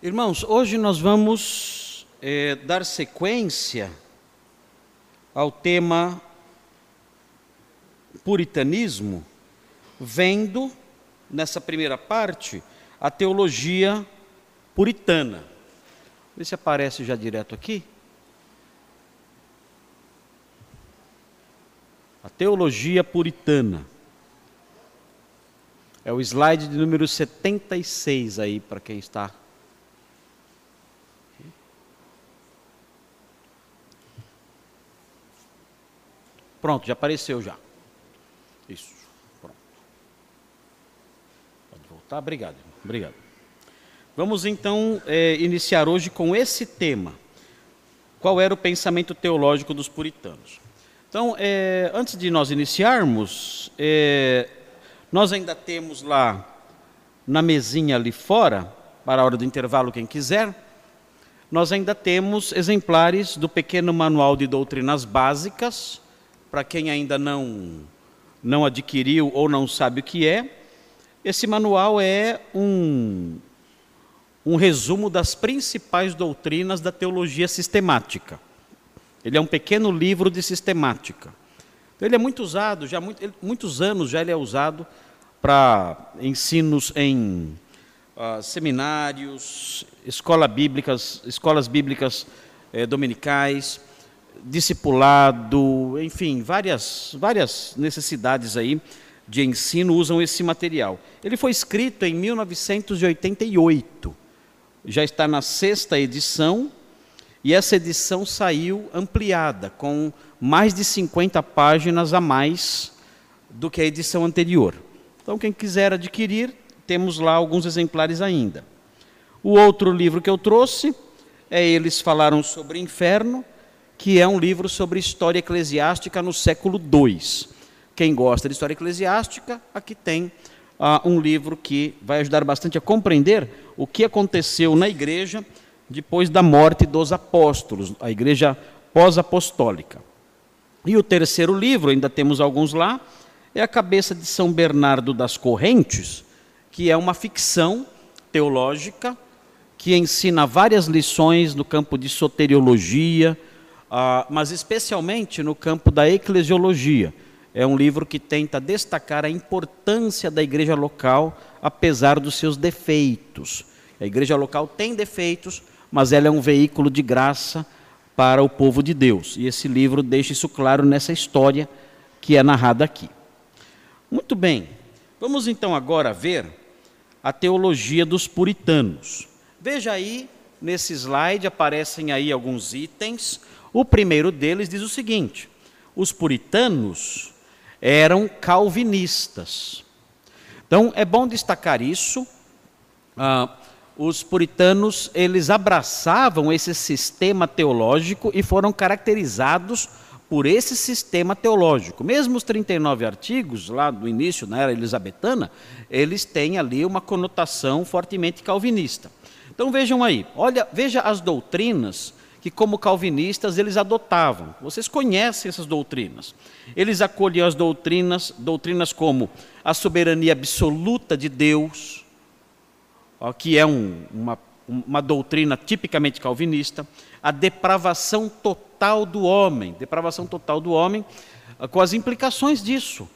Irmãos, hoje nós vamos é, dar sequência ao tema puritanismo, vendo nessa primeira parte a teologia puritana. Vê se aparece já direto aqui. A teologia puritana. É o slide de número 76 aí, para quem está Pronto, já apareceu já. Isso. Pronto. Pode voltar. Obrigado. Obrigado. Vamos então é, iniciar hoje com esse tema. Qual era o pensamento teológico dos puritanos? Então, é, antes de nós iniciarmos, é, nós ainda temos lá na mesinha ali fora, para a hora do intervalo, quem quiser, nós ainda temos exemplares do pequeno manual de doutrinas básicas para quem ainda não, não adquiriu ou não sabe o que é, esse manual é um, um resumo das principais doutrinas da teologia sistemática. Ele é um pequeno livro de sistemática. Então, ele é muito usado, já muito, muitos anos já ele é usado para ensinos em uh, seminários, escola bíblicas, escolas bíblicas eh, dominicais, discipulado, enfim, várias, várias necessidades aí de ensino usam esse material. Ele foi escrito em 1988, já está na sexta edição, e essa edição saiu ampliada, com mais de 50 páginas a mais do que a edição anterior. Então, quem quiser adquirir, temos lá alguns exemplares ainda. O outro livro que eu trouxe é Eles Falaram sobre o Inferno, que é um livro sobre história eclesiástica no século II. Quem gosta de história eclesiástica, aqui tem uh, um livro que vai ajudar bastante a compreender o que aconteceu na igreja depois da morte dos apóstolos, a igreja pós-apostólica. E o terceiro livro, ainda temos alguns lá, é a Cabeça de São Bernardo das Correntes, que é uma ficção teológica que ensina várias lições no campo de soteriologia, ah, mas especialmente no campo da eclesiologia. É um livro que tenta destacar a importância da igreja local, apesar dos seus defeitos. A igreja local tem defeitos, mas ela é um veículo de graça para o povo de Deus. E esse livro deixa isso claro nessa história que é narrada aqui. Muito bem, vamos então agora ver a teologia dos puritanos. Veja aí, nesse slide aparecem aí alguns itens o primeiro deles diz o seguinte: os puritanos eram calvinistas. Então é bom destacar isso. Ah, os puritanos eles abraçavam esse sistema teológico e foram caracterizados por esse sistema teológico. Mesmo os 39 artigos, lá do início, na era elisabetana, eles têm ali uma conotação fortemente calvinista. Então vejam aí, olha, veja as doutrinas que, como calvinistas, eles adotavam. Vocês conhecem essas doutrinas. Eles acolhiam as doutrinas, doutrinas como a soberania absoluta de Deus, que é um, uma, uma doutrina tipicamente calvinista, a depravação total do homem, depravação total do homem, com as implicações disso.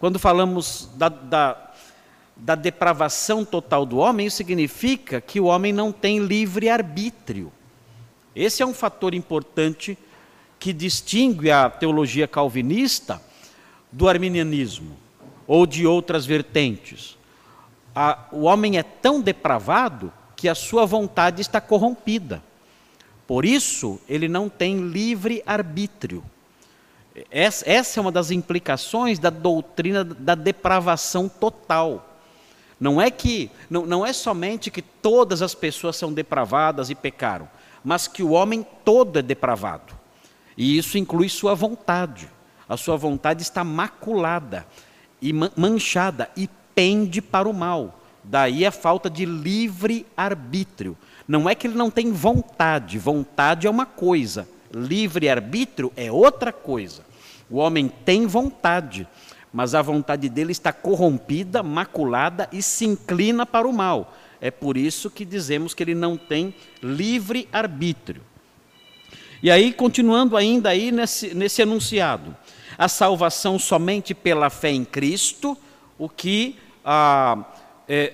Quando falamos da, da, da depravação total do homem, isso significa que o homem não tem livre arbítrio. Esse é um fator importante que distingue a teologia calvinista do arminianismo ou de outras vertentes. A, o homem é tão depravado que a sua vontade está corrompida. Por isso, ele não tem livre arbítrio. Essa, essa é uma das implicações da doutrina da depravação total. Não é que não, não é somente que todas as pessoas são depravadas e pecaram mas que o homem todo é depravado. E isso inclui sua vontade. A sua vontade está maculada e manchada e pende para o mal. Daí a falta de livre arbítrio. Não é que ele não tem vontade, vontade é uma coisa, livre arbítrio é outra coisa. O homem tem vontade, mas a vontade dele está corrompida, maculada e se inclina para o mal. É por isso que dizemos que ele não tem livre arbítrio. E aí, continuando ainda aí nesse, nesse enunciado, a salvação somente pela fé em Cristo, o que ah, é,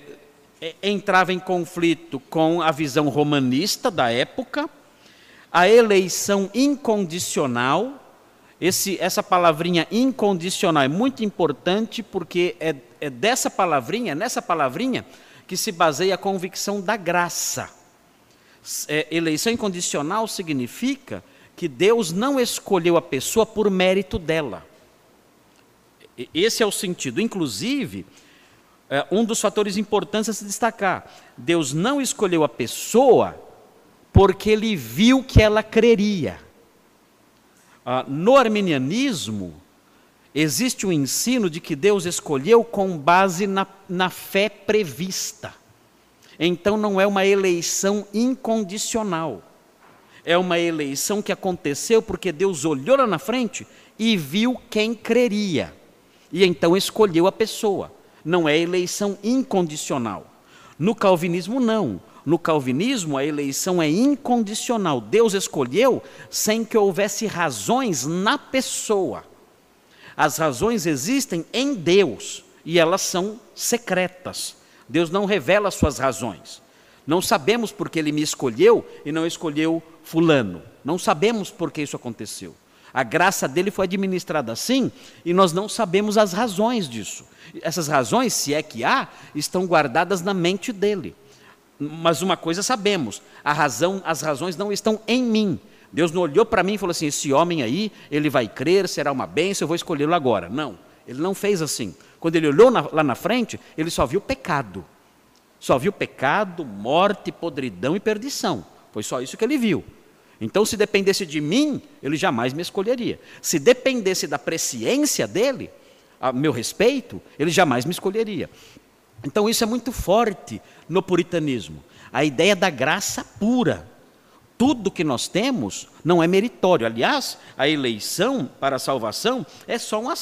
é, entrava em conflito com a visão romanista da época, a eleição incondicional, esse, essa palavrinha incondicional é muito importante porque é, é dessa palavrinha, nessa palavrinha, que se baseia a convicção da graça. É, eleição incondicional significa que Deus não escolheu a pessoa por mérito dela. Esse é o sentido. Inclusive, é, um dos fatores importantes a se destacar: Deus não escolheu a pessoa porque ele viu que ela creria. Ah, no arminianismo, existe o ensino de que Deus escolheu com base na, na fé prevista. Então não é uma eleição incondicional. É uma eleição que aconteceu porque Deus olhou lá na frente e viu quem creria. E então escolheu a pessoa. Não é eleição incondicional. No calvinismo, não. No calvinismo, a eleição é incondicional. Deus escolheu sem que houvesse razões na pessoa. As razões existem em Deus e elas são secretas. Deus não revela suas razões. Não sabemos porque ele me escolheu e não escolheu Fulano. Não sabemos por que isso aconteceu. A graça dele foi administrada assim e nós não sabemos as razões disso. Essas razões, se é que há, estão guardadas na mente dele. Mas uma coisa sabemos: razão, as razões não estão em mim. Deus não olhou para mim e falou assim: esse homem aí, ele vai crer, será uma bênção, eu vou escolhê-lo agora. Não, ele não fez assim. Quando ele olhou na, lá na frente, ele só viu pecado. Só viu pecado, morte, podridão e perdição. Foi só isso que ele viu. Então, se dependesse de mim, ele jamais me escolheria. Se dependesse da presciência dele, a meu respeito, ele jamais me escolheria. Então, isso é muito forte no puritanismo. A ideia da graça pura. Tudo que nós temos não é meritório. Aliás, a eleição para a salvação é só um é,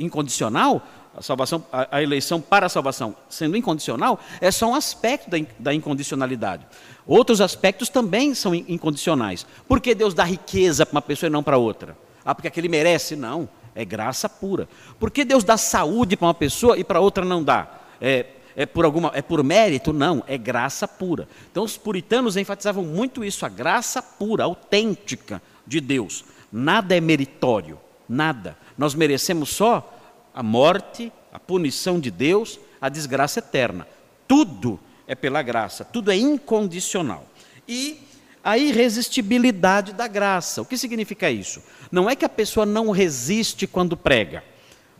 incondicional. A, salvação, a, a, eleição para a salvação, sendo incondicional, é só um aspecto da, da incondicionalidade. Outros aspectos também são incondicionais. Por que Deus dá riqueza para uma pessoa e não para outra? Ah, porque aquele merece? Não, é graça pura. Por que Deus dá saúde para uma pessoa e para outra não dá? É, é por alguma, é por mérito? Não, é graça pura. Então os puritanos enfatizavam muito isso, a graça pura, autêntica de Deus. Nada é meritório, nada. Nós merecemos só a morte, a punição de Deus, a desgraça eterna. Tudo é pela graça, tudo é incondicional. E a irresistibilidade da graça. O que significa isso? Não é que a pessoa não resiste quando prega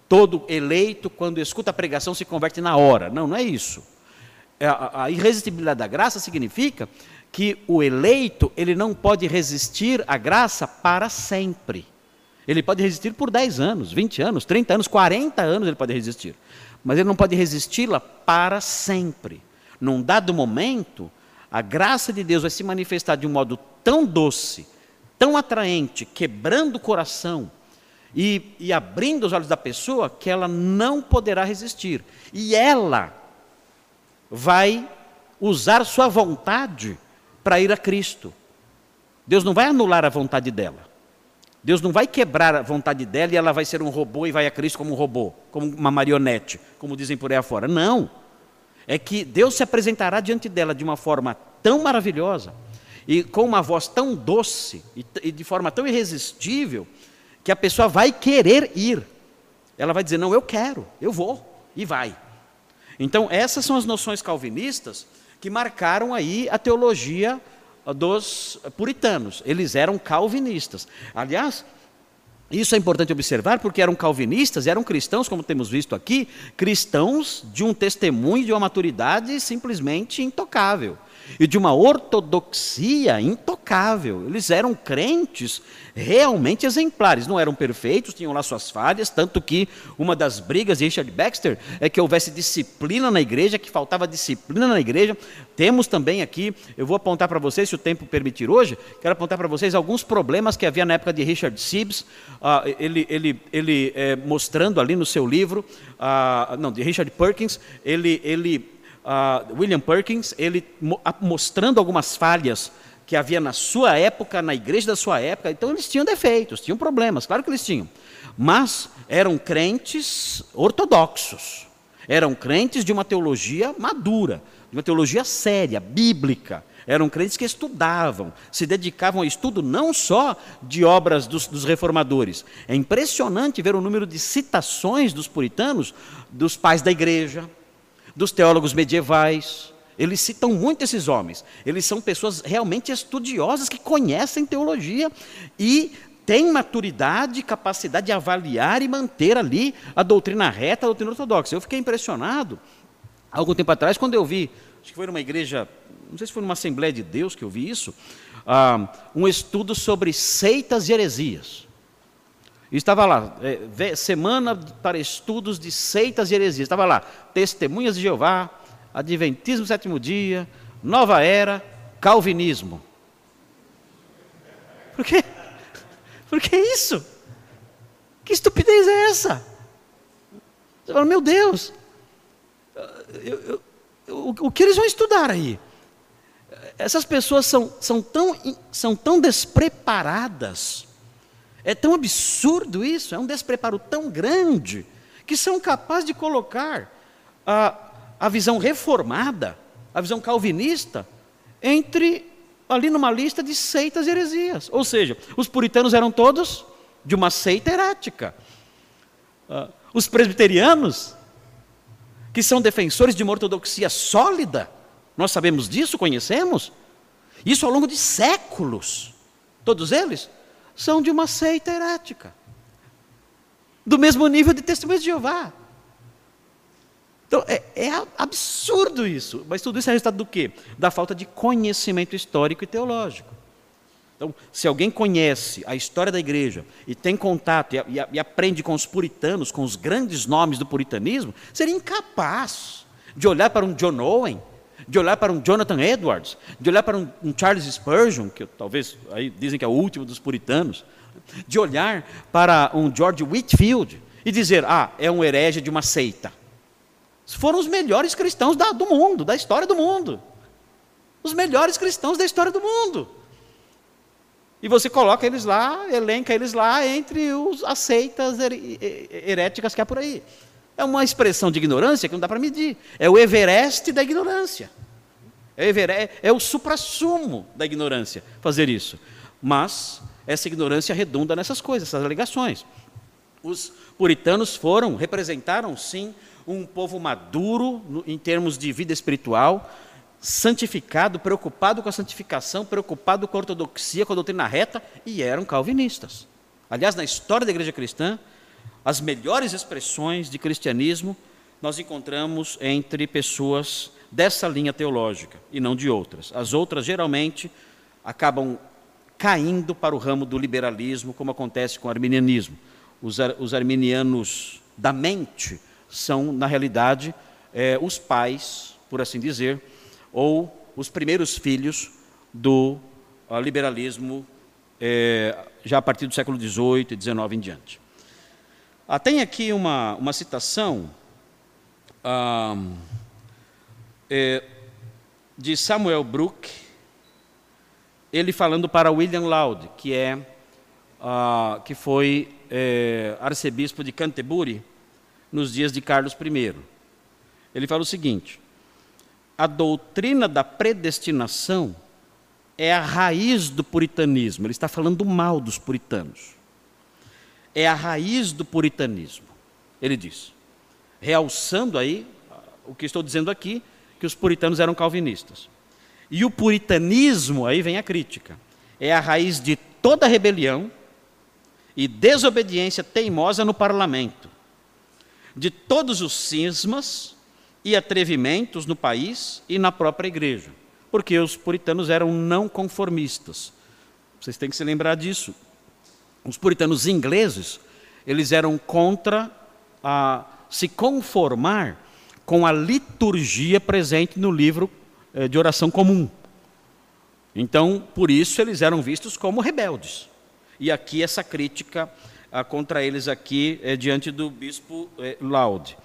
todo eleito, quando escuta a pregação, se converte na hora. Não, não é isso. É, a, irresistibilidade da graça significa que o eleito ele não pode resistir à graça para sempre. Ele pode resistir por 10 anos, 20 anos, 30 anos, 40 anos ele pode resistir. Mas ele não pode resisti-la para sempre. Num dado momento, a graça de Deus vai se manifestar de um modo tão doce, tão atraente, quebrando o coração, e, e abrindo os olhos da pessoa que ela não poderá resistir. E ela vai usar sua vontade para ir a Cristo. Deus não vai anular a vontade dela. Deus não vai quebrar a vontade dela e ela vai ser um robô e vai a Cristo como um robô, como uma marionete, como dizem por aí afora. Não. É que Deus se apresentará diante dela de uma forma tão maravilhosa e com uma voz tão doce e de forma tão irresistível que a pessoa vai querer ir. Ela vai dizer: Não, eu quero, eu vou, e vai. Então, essas são as noções calvinistas que marcaram aí a teologia dos puritanos. Eles eram calvinistas. Aliás, isso é importante observar porque eram calvinistas, eram cristãos, como temos visto aqui, cristãos de um testemunho, de uma maturidade simplesmente intocável e de uma ortodoxia intocável. Eles eram crentes realmente exemplares. Não eram perfeitos, tinham lá suas falhas, tanto que uma das brigas de Richard Baxter é que houvesse disciplina na igreja, que faltava disciplina na igreja. Temos também aqui, eu vou apontar para vocês, se o tempo permitir hoje, quero apontar para vocês alguns problemas que havia na época de Richard Sibbs, uh, ele, ele, ele é, mostrando ali no seu livro, uh, não, de Richard Perkins, ele, ele uh, William Perkins, ele mostrando algumas falhas que havia na sua época, na igreja da sua época. Então eles tinham defeitos, tinham problemas, claro que eles tinham. Mas eram crentes ortodoxos. Eram crentes de uma teologia madura, de uma teologia séria, bíblica. Eram crentes que estudavam, se dedicavam ao estudo não só de obras dos, dos, reformadores. É impressionante ver o número de citações dos puritanos, dos pais da igreja, dos teólogos medievais. Eles citam muito esses homens. Eles são pessoas realmente estudiosas que conhecem teologia e têm maturidade capacidade de avaliar e manter ali a doutrina reta, a doutrina ortodoxa. Eu fiquei impressionado algum tempo atrás quando eu vi, acho que foi numa igreja não sei se foi numa Assembleia de Deus que eu vi isso, ah, um estudo sobre seitas e heresias. Estava lá, é, semana para estudos de seitas e heresias. Estava lá, testemunhas de Jeová, Adventismo sétimo dia, Nova Era, Calvinismo. Por quê? Por que isso? Que estupidez é essa? Você fala, meu Deus, eu, eu, eu, o que eles vão estudar aí? essas pessoas são, são, tão, são tão despreparadas, é tão absurdo isso, é um despreparo tão grande, que são capazes de colocar a, a visão reformada, a visão calvinista, entre ali numa lista de seitas e heresias. Ou seja, os puritanos eram todos de uma seita herática. Uh, os presbiterianos, que são defensores de uma ortodoxia sólida, nós sabemos disso, conhecemos. Isso ao longo de séculos. Todos eles são de uma seita herética. Do mesmo nível de testemunhas de Jeová. Então, é, é, absurdo isso. Mas tudo isso é resultado do quê? Da falta de conhecimento histórico e teológico. Então, se alguém conhece a história da igreja e tem contato e, e, e aprende com os puritanos, com os grandes nomes do puritanismo, seria incapaz de olhar para um John Owen de olhar para um Jonathan Edwards, de olhar para um, um Charles Spurgeon, que talvez aí dizem que é o último dos puritanos, de olhar para um George Whitfield e dizer, ah, é um herege de uma seita. Foram os melhores cristãos da, do mundo, da história do mundo. Os melhores cristãos da história do mundo. E você coloca eles lá, elenca eles lá entre os, as seitas heréticas que há por aí. É uma expressão de ignorância que não dá para medir. É o Everest da ignorância. É o, é o suprassumo da ignorância fazer isso. Mas essa ignorância redunda nessas coisas, essas alegações. Os puritanos foram, representaram sim um povo maduro em termos de vida espiritual, santificado, preocupado com a santificação, preocupado com a ortodoxia, com a doutrina reta, e eram calvinistas. Aliás, na história da igreja cristã, as melhores expressões de cristianismo nós encontramos entre pessoas dessa linha teológica e não de outras. As outras geralmente acabam caindo para o ramo do liberalismo, como acontece com o arminianismo. Os, ar, os arminianos da mente são, na realidade, é, os pais, por assim dizer, ou os primeiros filhos do uh, liberalismo é, já a partir do século XVIII e XIX em diante. Ah, tem aqui uma, uma citação ah, é, de Samuel Brook, ele falando para William Laud, que, é, ah, que foi é, arcebispo de Canterbury nos dias de Carlos I. Ele fala o seguinte: a doutrina da predestinação é a raiz do puritanismo. Ele está falando mal dos puritanos é a raiz do puritanismo. Ele diz, realçando aí o que estou dizendo aqui, que os puritanos eram calvinistas. E o puritanismo, aí vem a crítica, é a raiz de toda rebelião e desobediência teimosa no parlamento, de todos os cismas e atrevimentos no país e na própria igreja, porque os puritanos eram não conformistas. Vocês têm que se lembrar disso. Os puritanos ingleses, eles eram contra a se conformar com a liturgia presente no livro eh, de oração comum. Então, por isso eles eram vistos como rebeldes. E aqui essa crítica ah, contra eles aqui é diante do bispo eh, Laude.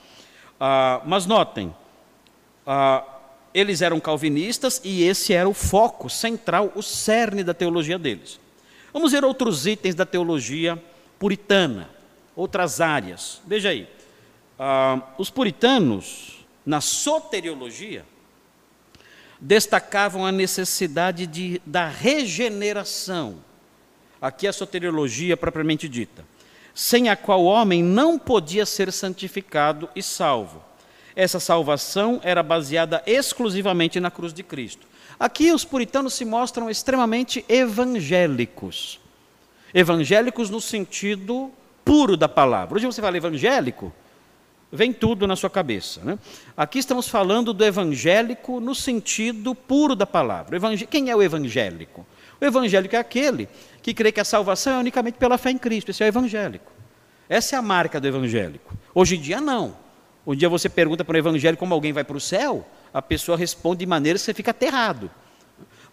Ah, mas notem, ah, eles eram calvinistas e esse era o foco central, o cerne da teologia deles. Vamos ver outros itens da teologia puritana, outras áreas. Veja aí, ah, os puritanos, na soteriologia, destacavam a necessidade de, da regeneração. Aqui a soteriologia propriamente dita, sem a qual o homem não podia ser santificado e salvo. Essa salvação era baseada exclusivamente na cruz de Cristo. Aqui os puritanos se mostram extremamente evangélicos. Evangélicos no sentido puro da palavra. Hoje você fala evangélico, vem tudo na sua cabeça. Né? Aqui estamos falando do evangélico no sentido puro da palavra. Quem é o evangélico? O evangélico é aquele que crê que a salvação é unicamente pela fé em Cristo. Esse é o evangélico. Essa é a marca do evangélico. Hoje em dia, não. Um dia você pergunta para o evangélico como alguém vai para o céu, a pessoa responde de maneira que você fica aterrado.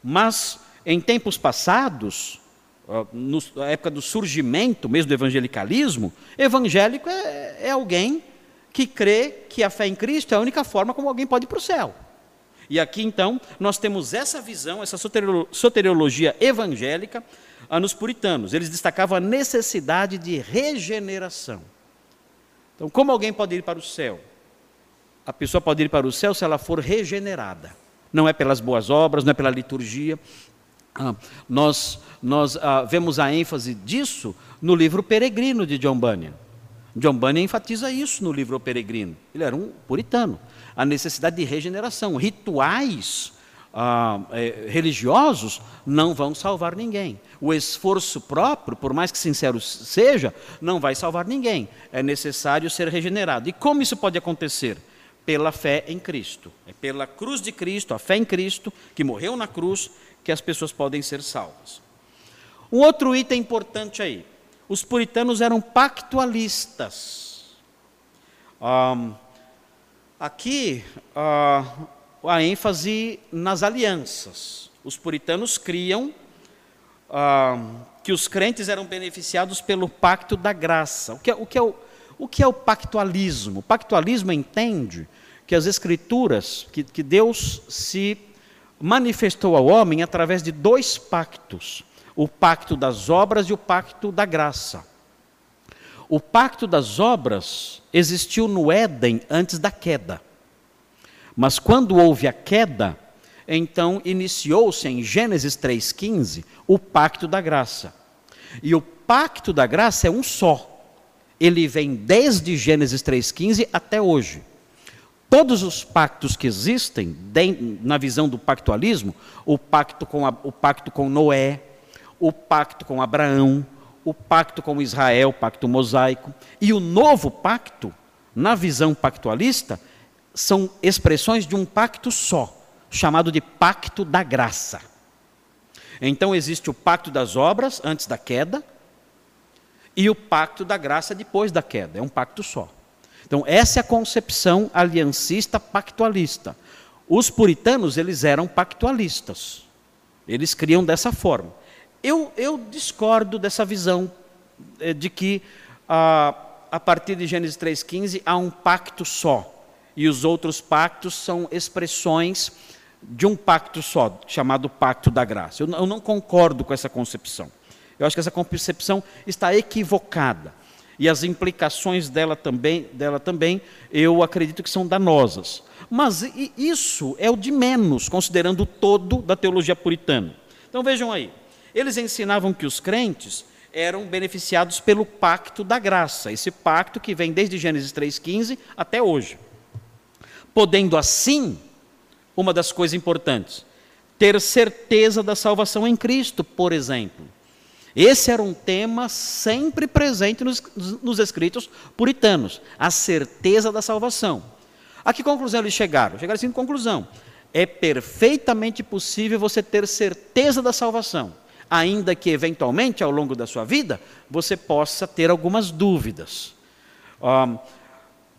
Mas, em tempos passados, na época do surgimento mesmo do evangelicalismo, evangélico é, é alguém que crê que a fé em Cristo é a única forma como alguém pode ir para o céu. E aqui então nós temos essa visão, essa soteriologia evangélica nos puritanos. Eles destacavam a necessidade de regeneração. Então, como alguém pode ir para o céu? A pessoa pode ir para o céu se ela for regenerada. Não é pelas boas obras, não é pela liturgia. Ah, nós nós ah, vemos a ênfase disso no livro Peregrino de John Bunyan. John Bunyan enfatiza isso no livro Peregrino. Ele era um puritano. A necessidade de regeneração. Rituais ah, é, religiosos não vão salvar ninguém. O esforço próprio, por mais que sincero seja, não vai salvar ninguém. É necessário ser regenerado. E como isso pode acontecer? Pela fé em Cristo. É pela cruz de Cristo, a fé em Cristo, que morreu na cruz, que as pessoas podem ser salvas. Um outro item importante aí os puritanos eram pactualistas. Um, aqui, uh, a ênfase nas alianças. Os puritanos criam uh, que os crentes eram beneficiados pelo pacto da graça. O que, é, o, que é o, o que é o pactualismo? O pactualismo entende que as escrituras, que, que Deus se manifestou ao homem através de dois pactos o pacto das obras e o pacto da graça. O pacto das obras existiu no Éden antes da queda. Mas quando houve a queda, então iniciou-se em Gênesis 3,15 o pacto da graça. E o pacto da graça é um só. Ele vem desde Gênesis 3,15 até hoje. Todos os pactos que existem, na visão do pactualismo, o pacto com, o pacto com Noé, o pacto com Abraão, o pacto com Israel, o pacto mosaico, e o novo pacto, na visão pactualista, são expressões de um pacto só, chamado de pacto da graça. Então existe o pacto das obras antes da queda e o pacto da graça depois da queda, é um pacto só. Então essa é a concepção aliancista pactualista. Os puritanos, eles eram pactualistas. Eles criam dessa forma. Eu, eu discordo dessa visão eh, de que ah, a partir de Gênesis 3,15 há um pacto só, e os outros pactos são expressões de um pacto só, chamado pacto da graça. Eu, eu não concordo com essa concepção. Eu acho que essa concepção está equivocada. E as implicações dela também, dela também, eu acredito que são danosas. Mas isso é o de menos, considerando o todo da teologia puritana. Então vejam aí. Eles ensinavam que os crentes eram beneficiados pelo pacto da graça, esse pacto que vem desde Gênesis 3,15 até hoje. Podendo assim, uma das coisas importantes, ter certeza da salvação em Cristo, por exemplo. Esse era um tema sempre presente nos, nos escritos puritanos, a certeza da salvação. A que conclusão eles chegaram? Chegaram assim, conclusão. É perfeitamente possível você ter certeza da salvação ainda que eventualmente ao longo da sua vida você possa ter algumas dúvidas. Um,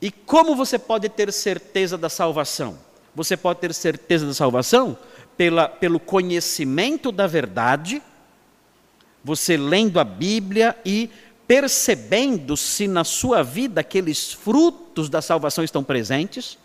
e como você pode ter certeza da salvação? Você pode ter certeza da salvação pela, pelo conhecimento da verdade, você lendo a Bíblia e percebendo se na sua vida aqueles frutos da salvação estão presentes.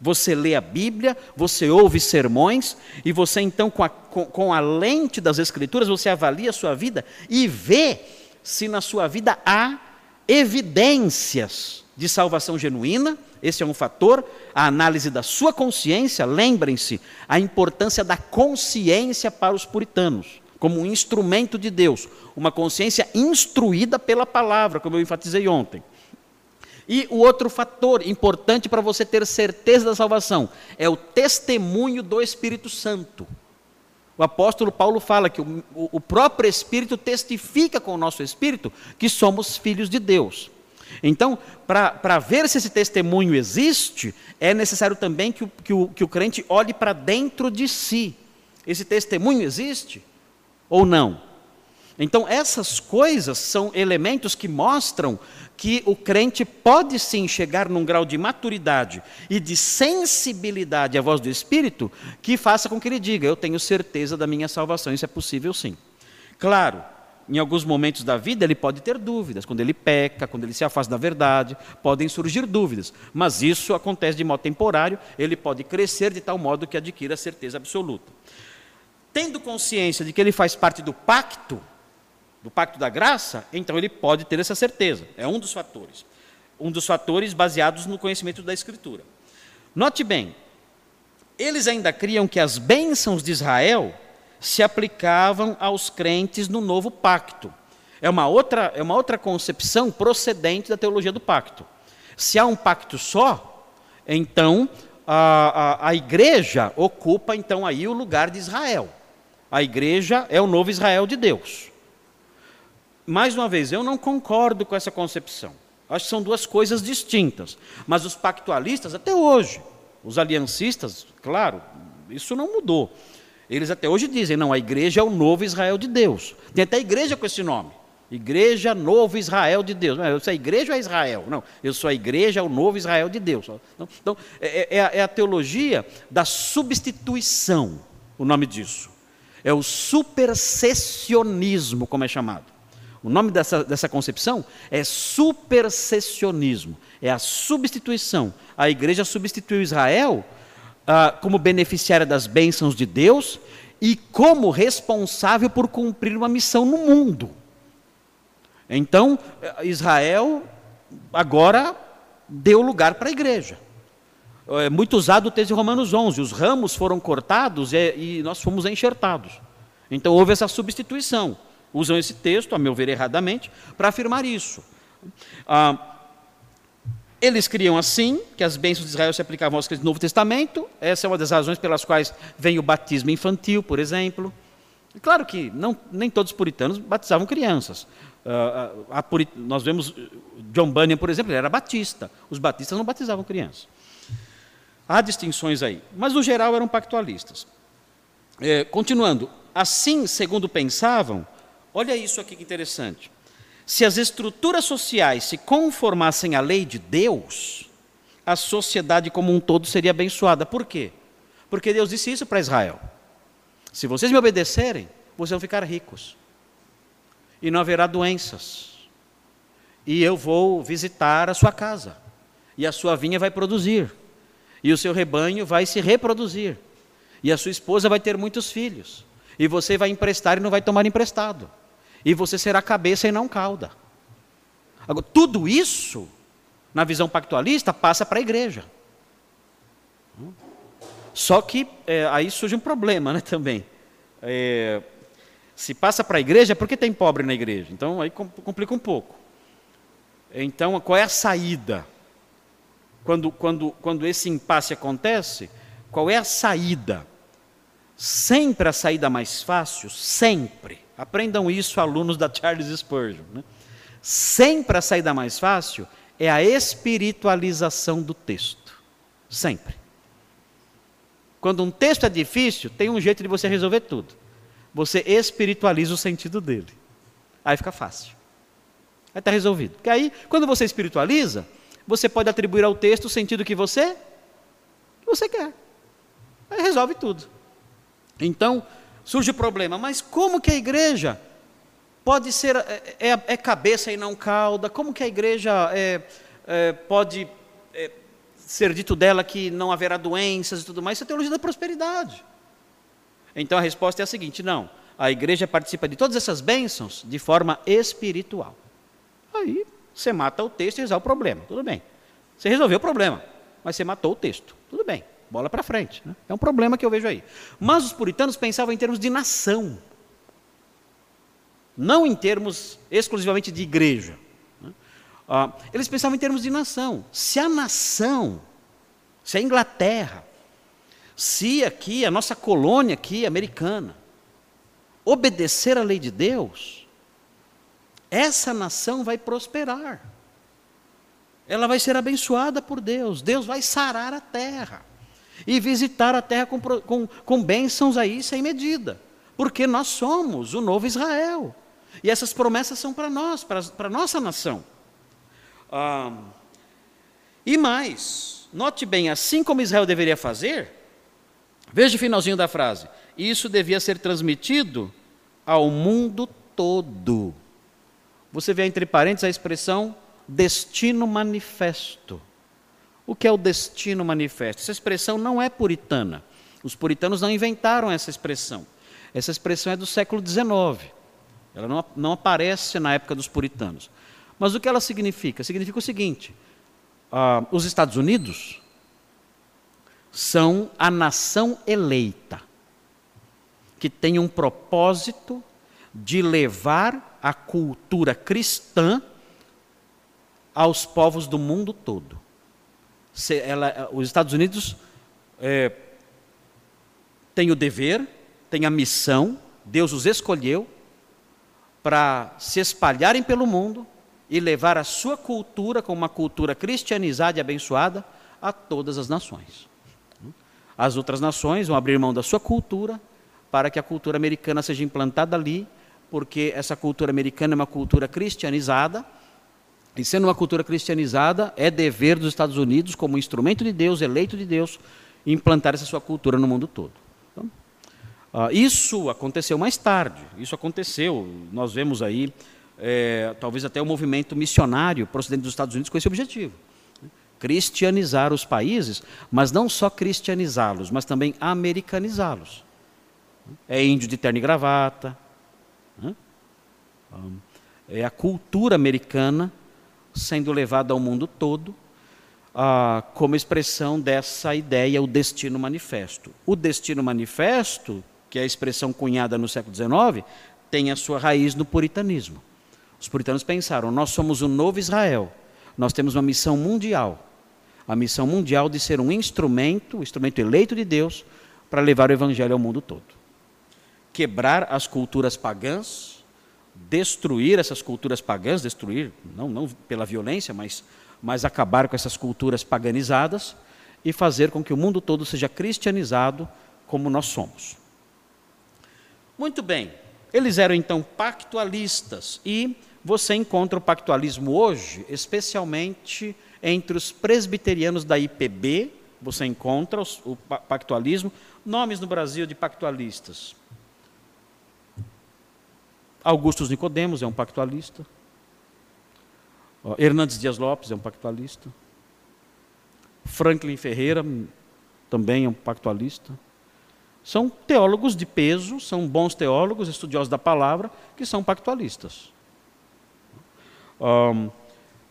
Você lê a Bíblia, você ouve sermões, e você então, com a, com, a lente das Escrituras, você avalia a sua vida e vê se na sua vida há evidências de salvação genuína, esse é um fator, a análise da sua consciência, lembrem-se, a importância da consciência para os puritanos, como um instrumento de Deus, uma consciência instruída pela palavra, como eu enfatizei ontem. E o outro fator importante para você ter certeza da salvação é o testemunho do Espírito Santo. O apóstolo Paulo fala que o, o próprio Espírito testifica com o nosso Espírito que somos filhos de Deus. Então, para ver se esse testemunho existe, é necessário também que o, que o, que o crente olhe para dentro de si. Esse testemunho existe ou não? Então, essas coisas são elementos que mostram que o crente pode sim chegar num grau de maturidade e de sensibilidade à voz do Espírito que faça com que ele diga: Eu tenho certeza da minha salvação. Isso é possível sim. Claro, em alguns momentos da vida ele pode ter dúvidas, quando ele peca, quando ele se afasta da verdade, podem surgir dúvidas, mas isso acontece de modo temporário, ele pode crescer de tal modo que adquira a certeza absoluta. Tendo consciência de que ele faz parte do pacto, do pacto da graça, então ele pode ter essa certeza. É um dos fatores. Um dos fatores baseados no conhecimento da Escritura. Note bem, eles ainda criam que as bênçãos de Israel se aplicavam aos crentes no novo pacto. É uma outra, é uma outra concepção procedente da teologia do pacto. Se há um pacto só, então a, a, a igreja ocupa então aí o lugar de Israel. A igreja é o novo Israel de Deus mais uma vez, eu não concordo com essa concepção. Acho que são duas coisas distintas. Mas os pactualistas, até hoje, os aliancistas, claro, isso não mudou. Eles até hoje dizem, não, a igreja é o novo Israel de Deus. Tem até igreja com esse nome. Igreja Novo Israel de Deus. Não, eu sou a igreja ou é Israel? Não, eu sou a igreja, o novo Israel de Deus. Então, é, é, é a teologia da substituição, o nome disso. É o supersessionismo, como é chamado. O nome dessa, dessa concepção é supersessionismo, é a substituição. A igreja substituiu Israel ah, como beneficiária das bênçãos de Deus e como responsável por cumprir uma missão no mundo. Então, Israel agora deu lugar para a igreja. É muito usado o texto de Romanos 11: os ramos foram cortados e, e nós fomos enxertados. Então houve essa substituição usam esse texto, a meu ver erradamente, para afirmar isso. Ah, eles criam assim que as bênçãos de Israel se aplicavam aos crentes do Novo Testamento. Essa é uma das razões pelas quais vem o batismo infantil, por exemplo. Claro que não, nem todos os puritanos batizavam crianças. Uh, purit... Nós vemos John Bunyan, por exemplo, ele era batista. Os batistas não batizavam crianças. Há distinções aí, mas no geral eram pactualistas. É, continuando, assim, segundo pensavam, Olha isso aqui que interessante. Se as estruturas sociais se conformassem à lei de Deus, a sociedade como um todo seria abençoada. Por quê? Porque Deus disse isso para Israel: se vocês me obedecerem, vocês vão ficar ricos, e não haverá doenças, e eu vou visitar a sua casa, e a sua vinha vai produzir, e o seu rebanho vai se reproduzir, e a sua esposa vai ter muitos filhos, e você vai emprestar e não vai tomar emprestado e você será cabeça e não cauda. Agora, tudo isso, na visão pactualista, passa para a igreja. Só que é, aí surge um problema né, também. É, se passa para a igreja, é porque tem pobre na igreja. Então aí complica um pouco. Então, qual é a saída? Quando, quando, quando esse impasse acontece, qual é a saída? Sempre a saída mais fácil, sempre, Aprendam isso, alunos da Charles Spurgeon. Né? Sempre a saída mais fácil é a espiritualização do texto. Sempre. Quando um texto é difícil, tem um jeito de você resolver tudo. Você espiritualiza o sentido dele. Aí fica fácil. Aí está resolvido. Porque aí, quando você espiritualiza, você pode atribuir ao texto o sentido que você, que você quer. Aí resolve tudo. Então, surge o problema, mas como que a igreja pode ser, é, é, é cabeça e não cauda? Como que a igreja é, é pode é, ser dito dela que não haverá doenças e tudo mais, isso é teologia da prosperidade. Então a resposta é a seguinte: não, a igreja participa de todas essas bênçãos de forma espiritual. Aí você mata o texto e resolve o problema, tudo bem. Você resolveu o problema, mas você matou o texto, tudo bem, bola para frente. Né? É um problema que eu vejo aí. Mas os puritanos pensavam em termos de nação, não em termos exclusivamente de igreja. Né? Ah, eles pensavam em termos de nação. Se a nação, se a Inglaterra, se aqui, a nossa colônia aqui, americana, obedecer à lei de Deus, essa nação vai prosperar. Ela vai ser abençoada por Deus. Deus vai sarar a terra. E visitar a terra com, com, com bênçãos aí sem medida. Porque nós somos o novo Israel. E essas promessas são para nós, para, a nossa nação. Ah, e mais, note bem, assim como Israel deveria fazer, Veja o finalzinho da frase. Isso devia ser transmitido ao mundo todo. Você vê entre parênteses a expressão destino manifesto. O que é o destino manifesto? Essa expressão não é puritana. Os puritanos não inventaram essa expressão. Essa expressão é do século XIX. Ela não, não aparece na época dos puritanos. Mas o que ela significa? Significa o seguinte: ah, os Estados Unidos são a nação eleita, que tem um propósito de levar a cultura cristã aos povos do mundo todo. Ela, os Estados Unidos é, têm o dever, têm a missão, Deus os escolheu para se espalharem pelo mundo e levar a sua cultura, como uma cultura cristianizada e abençoada, a todas as nações. As outras nações vão abrir mão da sua cultura para que a cultura americana seja implantada ali, porque essa cultura americana é uma cultura cristianizada, e sendo uma cultura cristianizada, é dever dos Estados Unidos, como instrumento de Deus, eleito de Deus, implantar essa sua cultura no mundo todo. Então, uh, isso aconteceu mais tarde, isso aconteceu, nós vemos aí, é, talvez até o movimento missionário procedente dos Estados Unidos com esse objetivo cristianizar os países, mas não só cristianizá-los, mas também americanizá-los. É índio de terno e gravata. É a cultura americana sendo levada ao mundo todo ah, como expressão dessa ideia, o destino manifesto. O destino manifesto, que é a expressão cunhada no século XIX, tem a sua raiz no puritanismo. Os puritanos pensaram: nós somos o novo Israel, nós temos uma missão mundial a missão mundial de ser um instrumento, um instrumento eleito de Deus, para levar o evangelho ao mundo todo. Quebrar as culturas pagãs, destruir essas culturas pagãs, destruir, não, não pela violência, mas, mas acabar com essas culturas paganizadas e fazer com que o mundo todo seja cristianizado como nós somos. Muito bem, eles eram então pactualistas e você encontra o pactualismo hoje, especialmente entre os presbiterianos da IPB, você encontra o pactualismo, nomes no Brasil de pactualistas. Augustus Nicodemos é um pactualista. Hernandes Dias Lopes é um pactualista. Franklin Ferreira também é um pactualista. São teólogos de peso, são bons teólogos, estudiosos da palavra, que são pactualistas. Um,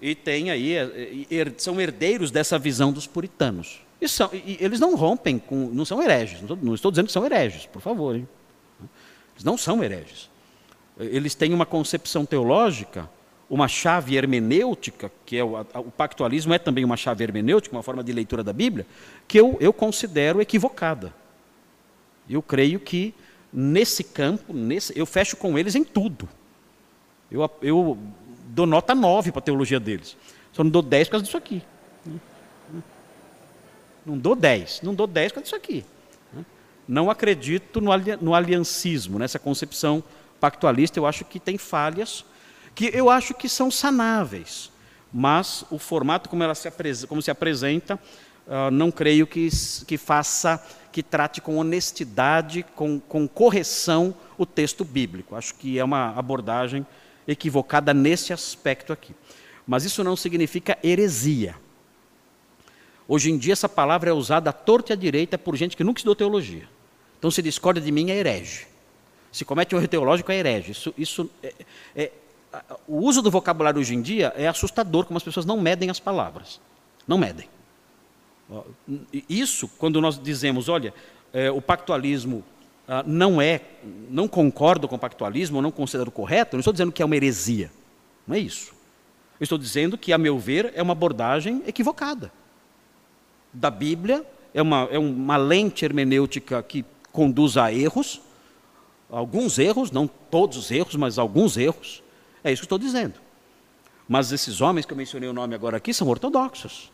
e tem aí, é, são herdeiros dessa visão dos puritanos. E, são, e eles não rompem com, não são hereges, não estou, não estou dizendo que são hereges, por favor. Hein? Eles não são hereges. Eles têm uma concepção teológica, uma chave hermenêutica, que é o, o pactualismo é também uma chave hermenêutica, uma forma de leitura da Bíblia, que eu, eu considero equivocada. Eu creio que nesse campo, nesse, eu fecho com eles em tudo. Eu, eu dou nota 9 para a teologia deles. Só não dou 10 por causa disso aqui. Não dou 10. Não dou 10 por causa disso aqui. Não acredito no aliancismo, nessa concepção pactualista. Eu acho que tem falhas, que eu acho que são sanáveis. Mas o formato como, ela se, como se apresenta, uh, não creio que, que faça, que trate com honestidade, com, com correção o texto bíblico. Acho que é uma abordagem equivocada nesse aspecto aqui. Mas isso não significa heresia. Hoje em dia essa palavra é usada à torta e à direita por gente que nunca estudou teologia. Então se discorda de mim é herege. Se comete um erro teológico é herege. Isso, isso é, é, o uso do vocabulário hoje em dia é assustador, como as pessoas não medem as palavras. Não medem. Isso, quando nós dizemos, olha, é, o pactualismo ah, não é, não concordo com o pactualismo, não considero correto, não estou dizendo que é uma heresia. Não é isso. Eu estou dizendo que, a meu ver, é uma abordagem equivocada. Da Bíblia, é uma, é uma lente hermenêutica que conduz a erros, alguns erros, não todos os erros, mas alguns erros. É isso que estou dizendo. Mas esses homens que eu mencionei o nome agora aqui são ortodoxos.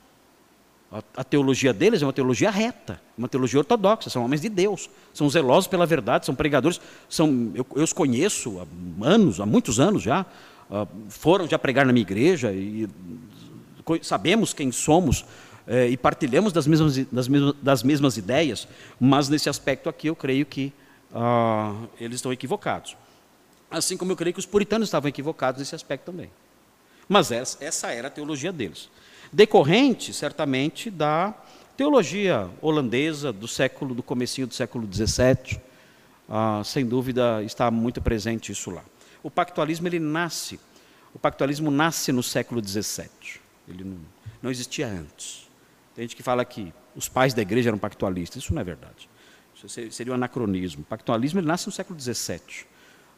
A, teologia deles é uma teologia reta, uma teologia ortodoxa, são homens de Deus, são zelosos pela verdade, são pregadores, são, eu, eu os conheço há anos, há muitos anos já, uh, foram já pregar na minha igreja e sabemos quem somos é, e partilhamos das mesmas, das, mesmas, das mesmas ideias, mas nesse aspecto aqui eu creio que uh, eles estão equivocados. Assim como eu creio que os puritanos estavam equivocados nesse aspecto também. Mas essa, essa era a teologia deles decorrente, certamente, da teologia holandesa do século, do comecinho do século XVII. Ah, sem dúvida está muito presente isso lá. O pactualismo ele nasce, o pactualismo nasce no século XVII. Ele não, não existia antes. Tem gente que fala que os pais da igreja eram pactualistas. Isso não é verdade. Seria um anacronismo. O pactualismo ele nasce no século XVII.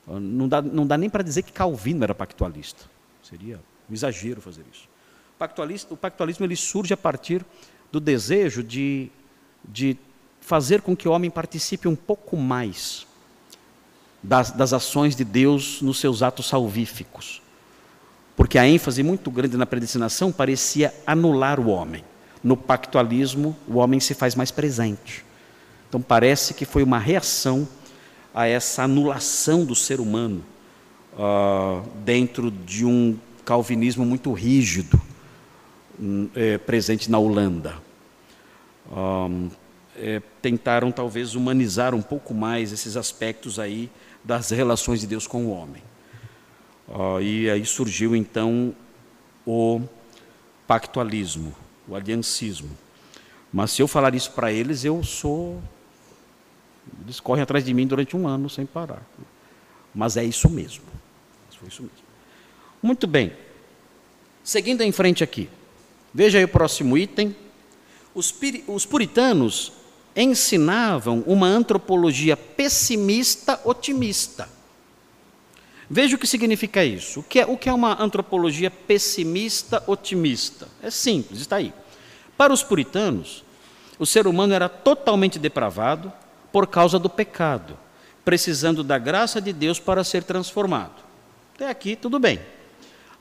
Ah, não dá, não dá nem para dizer que Calvino era pactualista. Seria um exagero fazer isso pactualista, o pactualismo ele surge a partir do desejo de, de fazer com que o homem participe um pouco mais das, das ações de Deus nos seus atos salvíficos. Porque a ênfase muito grande na predestinação parecia anular o homem. No pactualismo, o homem se faz mais presente. Então parece que foi uma reação a essa anulação do ser humano uh, dentro de um calvinismo muito rígido, é, presente na Holanda. Um, é, tentaram talvez humanizar um pouco mais esses aspectos aí das relações de Deus com o homem. Uh, e aí surgiu então o pactualismo, o aliancismo. Mas se eu falar isso para eles, eu sou. Eles correm atrás de mim durante um ano sem parar. Mas é isso mesmo. Foi isso mesmo. Muito bem. Seguindo em frente aqui. Veja aí o próximo item. Os, os puritanos ensinavam uma antropologia pessimista otimista. Veja o que significa isso. O que, é, o que é uma antropologia pessimista otimista? É simples, está aí. Para os puritanos, o ser humano era totalmente depravado por causa do pecado, precisando da graça de Deus para ser transformado. Até aqui, tudo bem.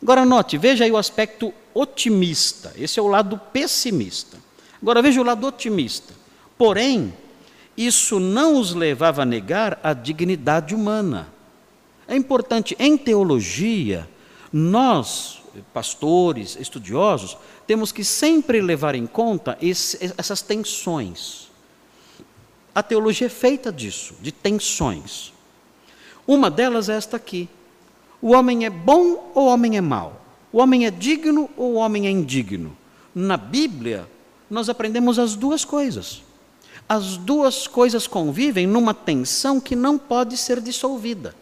Agora, note, veja aí o aspecto otimista. Esse é o lado pessimista. Agora, veja o lado otimista. Porém, isso não os levava a negar a dignidade humana. É importante, em teologia, nós, pastores, estudiosos, temos que sempre levar em conta esse, essas tensões. A teologia é feita disso, de tensões. Uma delas é esta aqui. O homem é bom ou o homem é mau? O homem é digno ou o homem é indigno? Na Bíblia, nós aprendemos as duas coisas. As duas coisas convivem numa tensão que não pode ser dissolvida.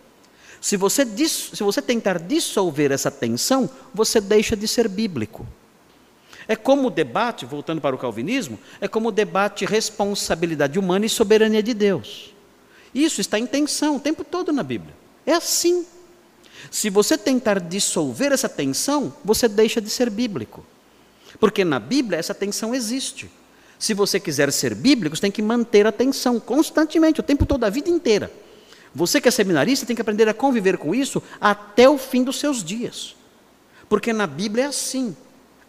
Se você, se você tentar dissolver essa tensão, você deixa de ser bíblico. É como o debate, voltando para o calvinismo, é como o debate responsabilidade humana e soberania de Deus. Isso está em tensão o tempo todo na Bíblia. É assim. Se você tentar dissolver essa tensão, você deixa de ser bíblico. Porque na Bíblia essa tensão existe. Se você quiser ser bíblico, você tem que manter a tensão constantemente, o tempo todo, a vida inteira. Você que é seminarista tem que aprender a conviver com isso até o fim dos seus dias. Porque na Bíblia é assim.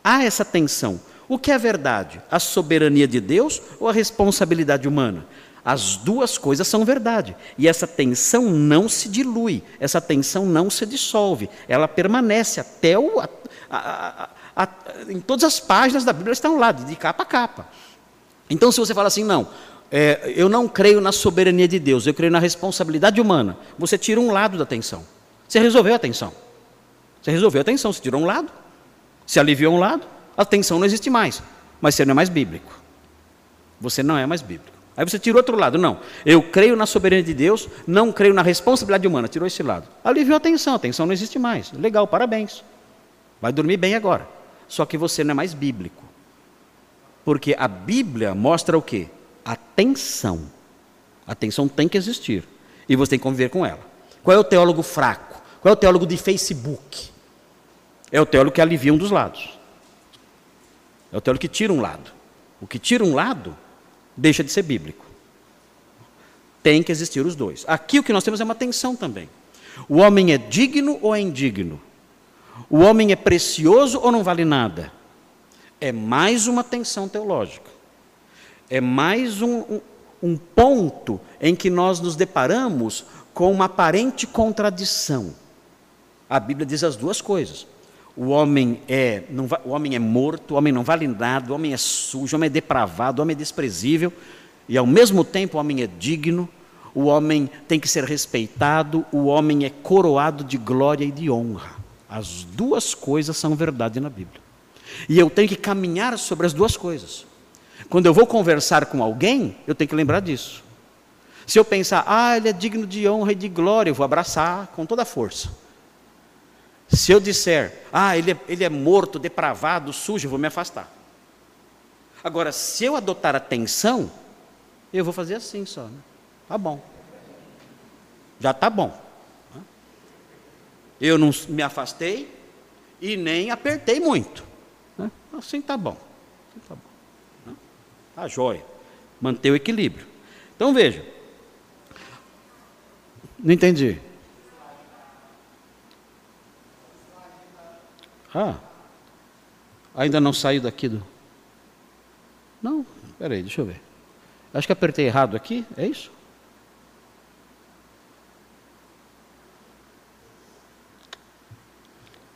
Há essa tensão. O que é verdade? A soberania de Deus ou a responsabilidade humana? As duas coisas são verdade. E essa tensão não se dilui, essa tensão não se dissolve. Ela permanece até o. A, a, a, em todas as páginas da Bíblia estão lá, de capa a capa. Então, se você fala assim, não, é, eu não creio na soberania de Deus, eu creio na responsabilidade humana, você tira um lado da tensão. Você resolveu a tensão. Você resolveu a tensão, você tirou um lado, se aliviou um lado, a tensão não existe mais. mas você não é mais bíblico. Você não é mais bíblico. Aí você tira outro lado, não. Eu creio na soberania de Deus, não creio na responsabilidade humana. Tirou esse lado. Aliviou a tensão, a tensão não existe mais. Legal, parabéns. Vai dormir bem agora. Só que você não é mais bíblico. Porque a Bíblia mostra o quê? A tensão. A tensão tem que existir. E você tem que conviver com ela. Qual é o teólogo fraco? Qual é o teólogo de Facebook? É o teólogo que alivia um dos lados. É o teólogo que tira um lado. O que tira um lado deixa de ser bíblico. Tem que existir os dois. Aqui o que nós temos é uma tensão também. O homem é digno ou é indigno? O homem é precioso ou não vale nada? É mais uma tensão teológica. É mais um, um, um ponto em que nós nos deparamos com uma aparente contradição. A Bíblia diz as duas coisas. O homem é, não, o homem é morto, o homem não vale nada, o homem é sujo, o homem é depravado, o homem é desprezível, e ao mesmo tempo o homem é digno, o homem tem que ser respeitado, o homem é coroado de glória e de honra. As duas coisas são verdade na Bíblia. E eu tenho que caminhar sobre as duas coisas. Quando eu vou conversar com alguém, eu tenho que lembrar disso. Se eu pensar, ah, ele é digno de honra e de glória, eu vou abraçar com toda a força. Se eu disser, ah, ele é, ele é morto, depravado, sujo, eu vou me afastar. Agora, se eu adotar atenção, eu vou fazer assim só. Né? Tá bom. Já tá bom. Eu não me afastei e nem apertei muito. Né? Assim tá bom. Assim tá bom. Tá jóia. Manter o equilíbrio. Então veja. Não entendi. Ah, ainda não saiu daqui do. Não, peraí, deixa eu ver. Acho que apertei errado aqui, é isso?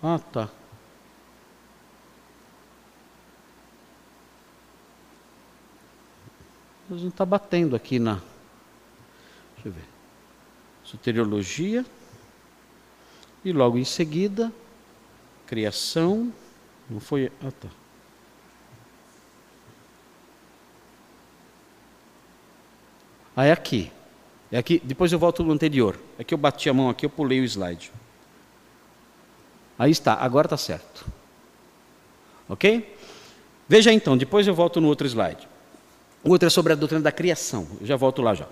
Ah, tá. Mas não está batendo aqui na. Deixa eu ver. Soteriologia. E logo em seguida, criação, não foi. Ah, tá. Ah, é aqui. É aqui. Depois eu volto no anterior. É que eu bati a mão aqui, eu pulei o slide. Aí está, agora está certo. Ok? Veja então, depois eu volto no outro slide. O outro é sobre a doutrina da criação. Eu já volto lá já.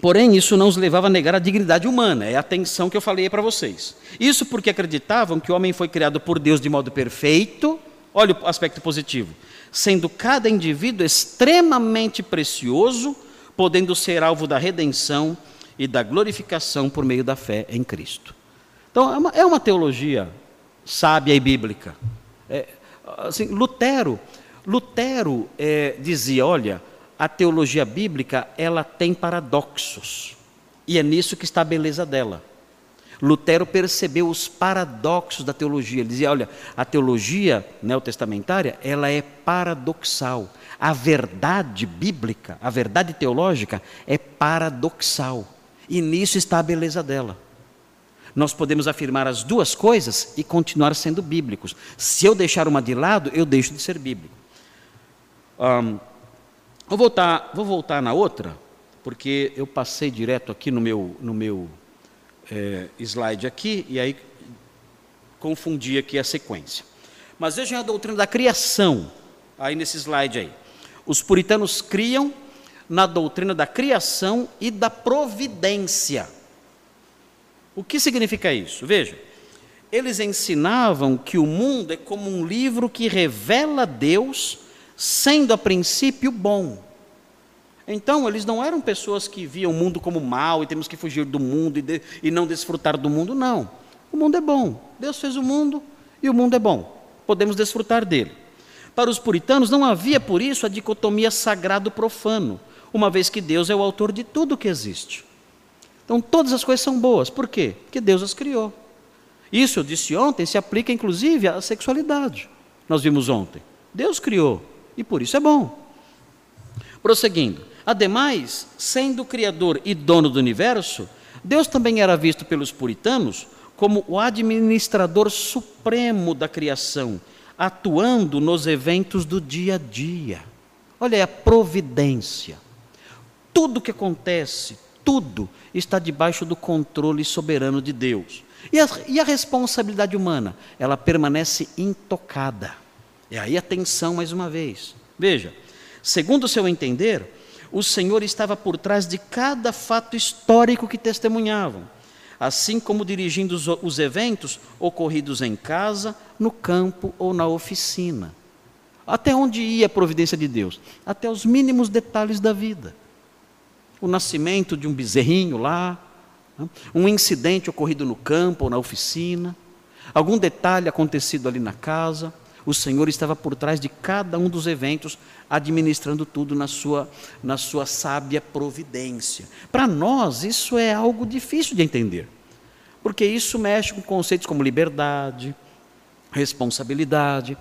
Porém, isso não os levava a negar a dignidade humana, é a tensão que eu falei para vocês. Isso porque acreditavam que o homem foi criado por Deus de modo perfeito, olha o aspecto positivo, sendo cada indivíduo extremamente precioso, podendo ser alvo da redenção e da glorificação por meio da fé em Cristo. Então, é uma, é uma teologia sábia e bíblica. É, assim, Lutero, Lutero é, dizia: olha, a teologia bíblica ela tem paradoxos. E é nisso que está a beleza dela. Lutero percebeu os paradoxos da teologia. Ele dizia: olha, a teologia neotestamentária ela é paradoxal. A verdade bíblica, a verdade teológica é paradoxal. E nisso está a beleza dela. Nós podemos afirmar as duas coisas e continuar sendo bíblicos. Se eu deixar uma de lado, eu deixo de ser bíblico. Um, Vou voltar, vou voltar na outra, porque eu passei direto aqui no meu, no meu é, slide aqui, e aí confundi aqui a sequência. Mas vejam a doutrina da criação, aí nesse slide aí. Os puritanos criam na doutrina da criação e da providência. O que significa isso? Veja, eles ensinavam que o mundo é como um livro que revela Deus sendo a princípio bom. Então, eles não eram pessoas que viam o mundo como mal e temos que fugir do mundo e, de, e não desfrutar do mundo, não. O mundo é bom. Deus fez o mundo e o mundo é bom. Podemos desfrutar dele. Para os puritanos não havia por isso a dicotomia sagrado-profano, uma vez que Deus é o autor de tudo que existe. Então todas as coisas são boas. Por quê? Porque Deus as criou. Isso, eu disse ontem, se aplica inclusive à sexualidade. Nós vimos ontem. Deus criou e por isso é bom. Prosseguindo. Ademais, sendo Criador e dono do universo, Deus também era visto pelos puritanos como o administrador supremo da criação, atuando nos eventos do dia a dia. Olha aí a providência. Tudo que acontece, tudo está debaixo do controle soberano de Deus. E a, e a responsabilidade humana? Ela permanece intocada. E aí atenção mais uma vez. Veja, segundo o seu entender, o Senhor estava por trás de cada fato histórico que testemunhavam, assim como dirigindo os, os eventos ocorridos em casa, no campo ou na oficina. Até onde ia a providência de Deus? Até os mínimos detalhes da vida. O nascimento de um bezerrinho lá, né? um incidente ocorrido no campo ou na oficina, algum detalhe acontecido ali na casa, o Senhor estava por trás de cada um dos eventos, administrando tudo na sua, na sua sábia providência. Para nós, isso é algo difícil de entender, porque isso mexe com conceitos como liberdade, responsabilidade.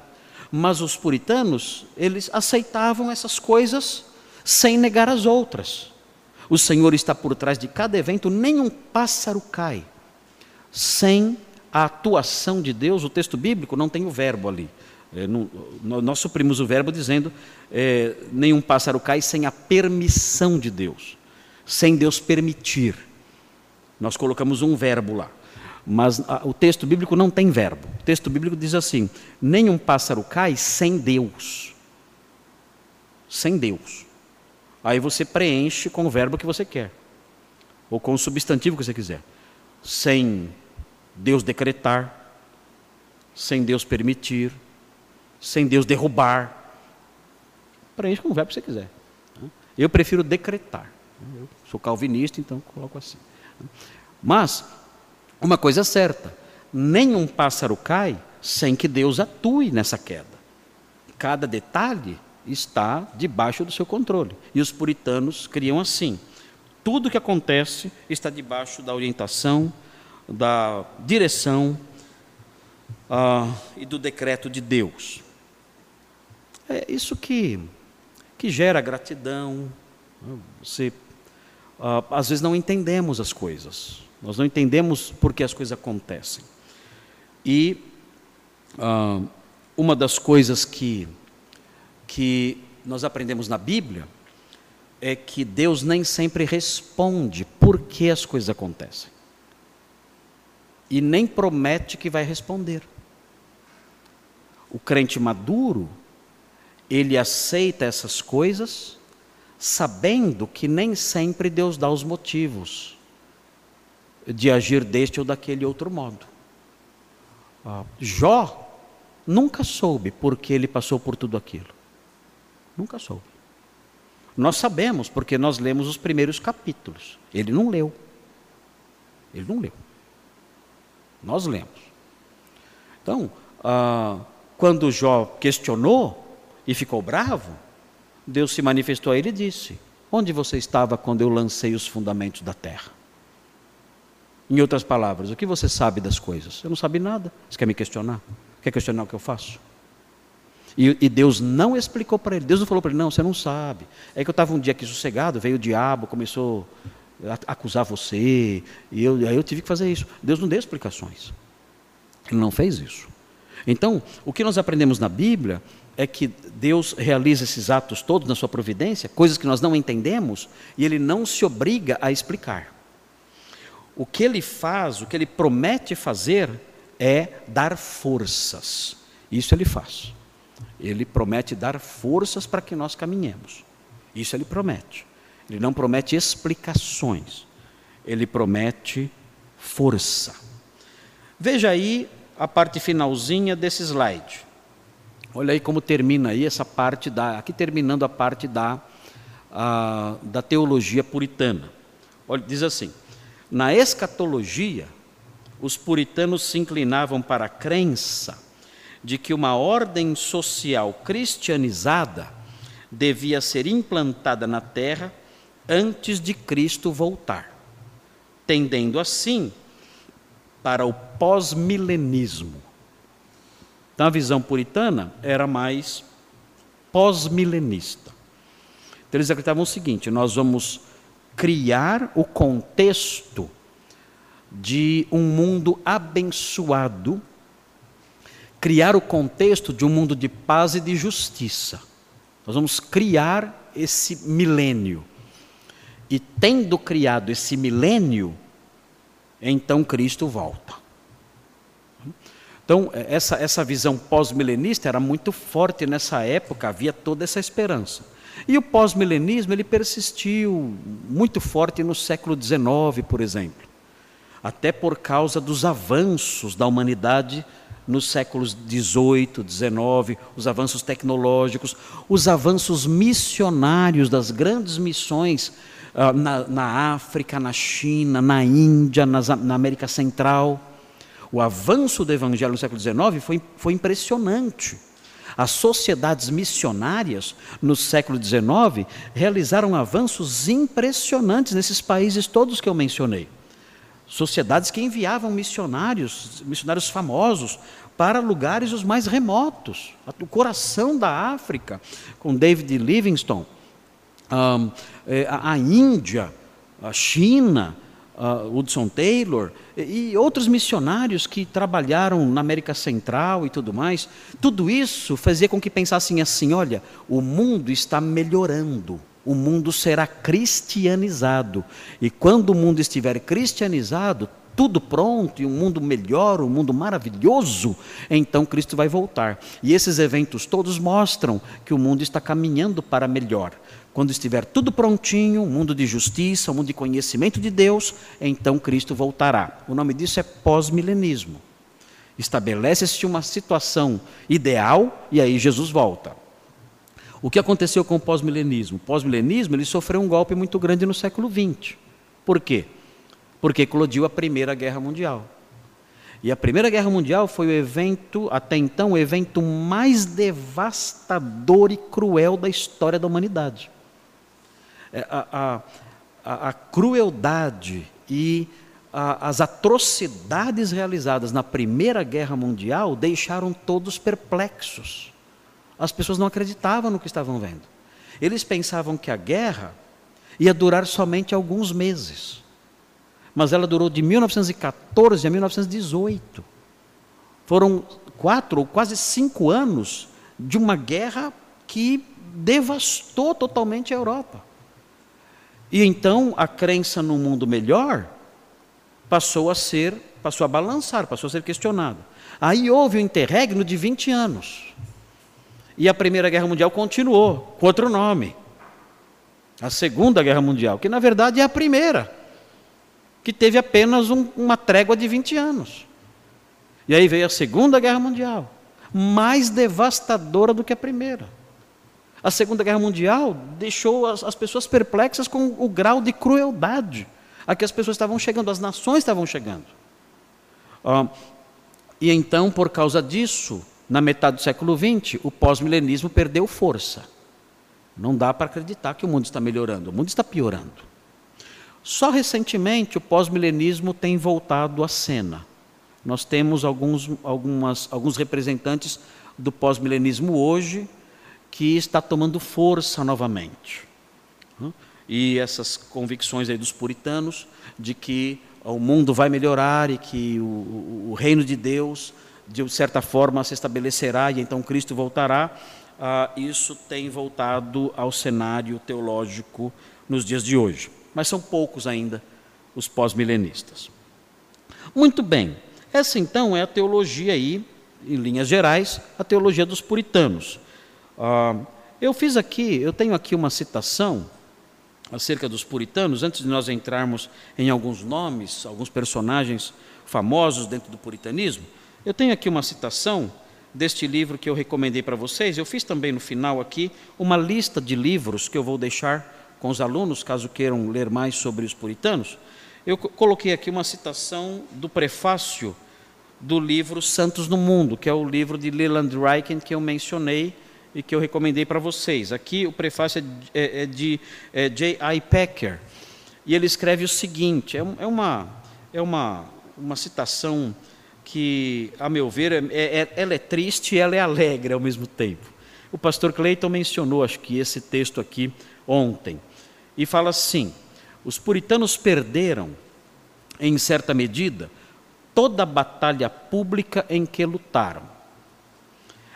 Mas os puritanos, eles aceitavam essas coisas sem negar as outras. O Senhor está por trás de cada evento, nenhum pássaro cai sem a atuação de Deus. O texto bíblico não tem o verbo ali, é, no, nós suprimos o verbo dizendo: é, nenhum pássaro cai sem a permissão de Deus, sem Deus permitir. Nós colocamos um verbo lá. Mas a, o texto bíblico não tem verbo. O texto bíblico diz assim: nenhum pássaro cai sem Deus. Sem Deus. Aí você preenche com o verbo que você quer, ou com o substantivo que você quiser. Sem Deus decretar, sem Deus permitir, sem Deus derrubar. Preenche com o verbo que você quiser. Eu prefiro decretar. Eu sou calvinista, então coloco assim. Mas, uma coisa é certa: nenhum pássaro cai sem que Deus atue nessa queda. Cada detalhe está debaixo do seu controle. E os puritanos criam assim: tudo que acontece está debaixo da orientação, da direção uh, e do decreto de Deus. É isso que, que gera gratidão. Você, ah, às vezes não entendemos as coisas. Nós não entendemos por que as coisas acontecem. E ah, uma das coisas que, que nós aprendemos na Bíblia é que Deus nem sempre responde por que as coisas acontecem. E nem promete que vai responder. O crente maduro, ele aceita essas coisas, sabendo que nem sempre Deus dá os motivos de agir deste ou daquele outro modo. Ah, Jó nunca soube por que ele passou por tudo aquilo. Nunca soube. Nós sabemos porque nós lemos os primeiros capítulos. Ele não leu. Ele não leu. Nós lemos. Então, ah, quando Jó questionou, e ficou bravo, Deus se manifestou a ele e disse: Onde você estava quando eu lancei os fundamentos da terra? Em outras palavras, o que você sabe das coisas? Eu não sabe nada. Você quer me questionar? Quer questionar o que eu faço? E, e Deus não explicou para ele. Deus não falou para ele: Não, você não sabe. É que eu estava um dia aqui sossegado, veio o diabo, começou acusar você, e eu, aí eu tive que fazer isso. Deus não deu explicações. Ele não fez isso. Então, o que nós aprendemos na Bíblia é que Deus realiza esses atos todos na sua providência, coisas que nós não entendemos, e Ele não se obriga a explicar. O que Ele faz, o que Ele promete fazer, é dar forças. Isso Ele faz. Ele promete dar forças para que nós caminhemos. Isso Ele promete. Ele não promete explicações. Ele promete força. Veja aí a parte finalzinha desse slide. Olha aí como termina aí essa parte da, aqui terminando a parte da, a, da teologia puritana. Olha, diz assim: na escatologia, os puritanos se inclinavam para a crença de que uma ordem social cristianizada devia ser implantada na terra antes de Cristo voltar, tendendo assim para o pós-milenismo então a visão puritana era mais pós-milenista. Então eles acreditavam o seguinte: nós vamos criar o contexto de um mundo abençoado criar o contexto de um mundo de paz e de justiça. Nós vamos criar esse milênio. E tendo criado esse milênio, então Cristo volta. Então, essa, essa visão pós-milenista era muito forte nessa época, havia toda essa esperança. E o pós-milenismo ele persistiu muito forte no século XIX, por exemplo, até por causa dos avanços da humanidade nos séculos XVIII, XIX, os avanços tecnológicos, os avanços missionários das grandes missões uh, na, na, África, na China, na Índia, nas, na América Central. O avanço do Evangelho no século XIX foi, foi impressionante. As sociedades missionárias no século XIX realizaram avanços impressionantes nesses países todos que eu mencionei. Sociedades que enviavam missionários, missionários famosos, para lugares os mais remotos, o coração da África, com David Livingstone, um, é, a, a, Índia, a China, uh, Hudson Taylor e, e outros missionários que trabalharam na América Central e tudo mais. Tudo isso fazia com que pensassem assim: olha, o mundo está melhorando o mundo será cristianizado. E quando o mundo estiver cristianizado, tudo pronto e um mundo melhor, um mundo maravilhoso, então Cristo vai voltar. E esses eventos todos mostram que o mundo está caminhando para melhor. Quando estiver tudo prontinho, um mundo de justiça, um mundo de conhecimento de Deus, então Cristo voltará. O nome disso é pós-milenismo. Estabelece-se uma situação ideal e aí Jesus volta. O que aconteceu com o pós-milenismo? O pós-milenismo ele sofreu um golpe muito grande no século XX. Por quê? Porque eclodiu a Primeira Guerra Mundial. E a Primeira Guerra Mundial foi o evento, até então, o evento mais devastador e cruel da história da humanidade. É, a, a, a crueldade e as atrocidades realizadas na Primeira Guerra Mundial deixaram todos perplexos. As pessoas não acreditavam no que estavam vendo. Eles pensavam que a guerra ia durar somente alguns meses. Mas ela durou de 1914 a 1918. Foram quatro ou quase cinco anos de uma guerra que devastou totalmente a Europa. E então a crença no mundo melhor passou a ser, passou a balançar, passou a ser questionada. Aí houve o um interregno de 20 anos. E a Primeira Guerra Mundial continuou, com outro nome. A Segunda Guerra Mundial, que na verdade é a primeira, que teve apenas um, uma trégua de 20 anos. E aí veio a Segunda Guerra Mundial, mais devastadora do que a primeira. A Segunda Guerra Mundial deixou as, as pessoas perplexas com o grau de crueldade a que as pessoas estavam chegando, as nações estavam chegando. Ah, e então, por causa disso, na metade do século XX, o pós-milenismo perdeu força. Não dá para acreditar que o mundo está melhorando, o mundo está piorando. Só recentemente o pós-milenismo tem voltado à cena. Nós temos alguns, algumas, alguns representantes do pós-milenismo hoje que está tomando força novamente. E essas convicções aí dos puritanos de que o mundo vai melhorar e que o, o, o reino de Deus de certa forma se estabelecerá e então Cristo voltará, ah, isso tem voltado ao cenário teológico nos dias de hoje. Mas são poucos ainda os pós-milenistas. Muito bem, essa então é a teologia aí, em linhas gerais, a teologia dos puritanos. Ah, eu fiz aqui, eu tenho aqui uma citação acerca dos puritanos, antes de nós entrarmos em alguns nomes, alguns personagens famosos dentro do puritanismo. Eu tenho aqui uma citação deste livro que eu recomendei para vocês. Eu fiz também no final aqui uma lista de livros que eu vou deixar com os alunos, caso queiram ler mais sobre os puritanos. Eu coloquei aqui uma citação do prefácio do livro Santos no Mundo, que é o livro de Leland Ryken que eu mencionei e que eu recomendei para vocês. Aqui o prefácio é, é de é, J.I. Packer e ele escreve o seguinte: é, é uma, é uma, uma citação que, a meu ver, é, é, ela é triste e ela é alegre ao mesmo tempo. O pastor Cleiton mencionou, acho que esse texto aqui ontem, e fala assim: os puritanos perderam, em certa medida, toda a batalha pública em que lutaram.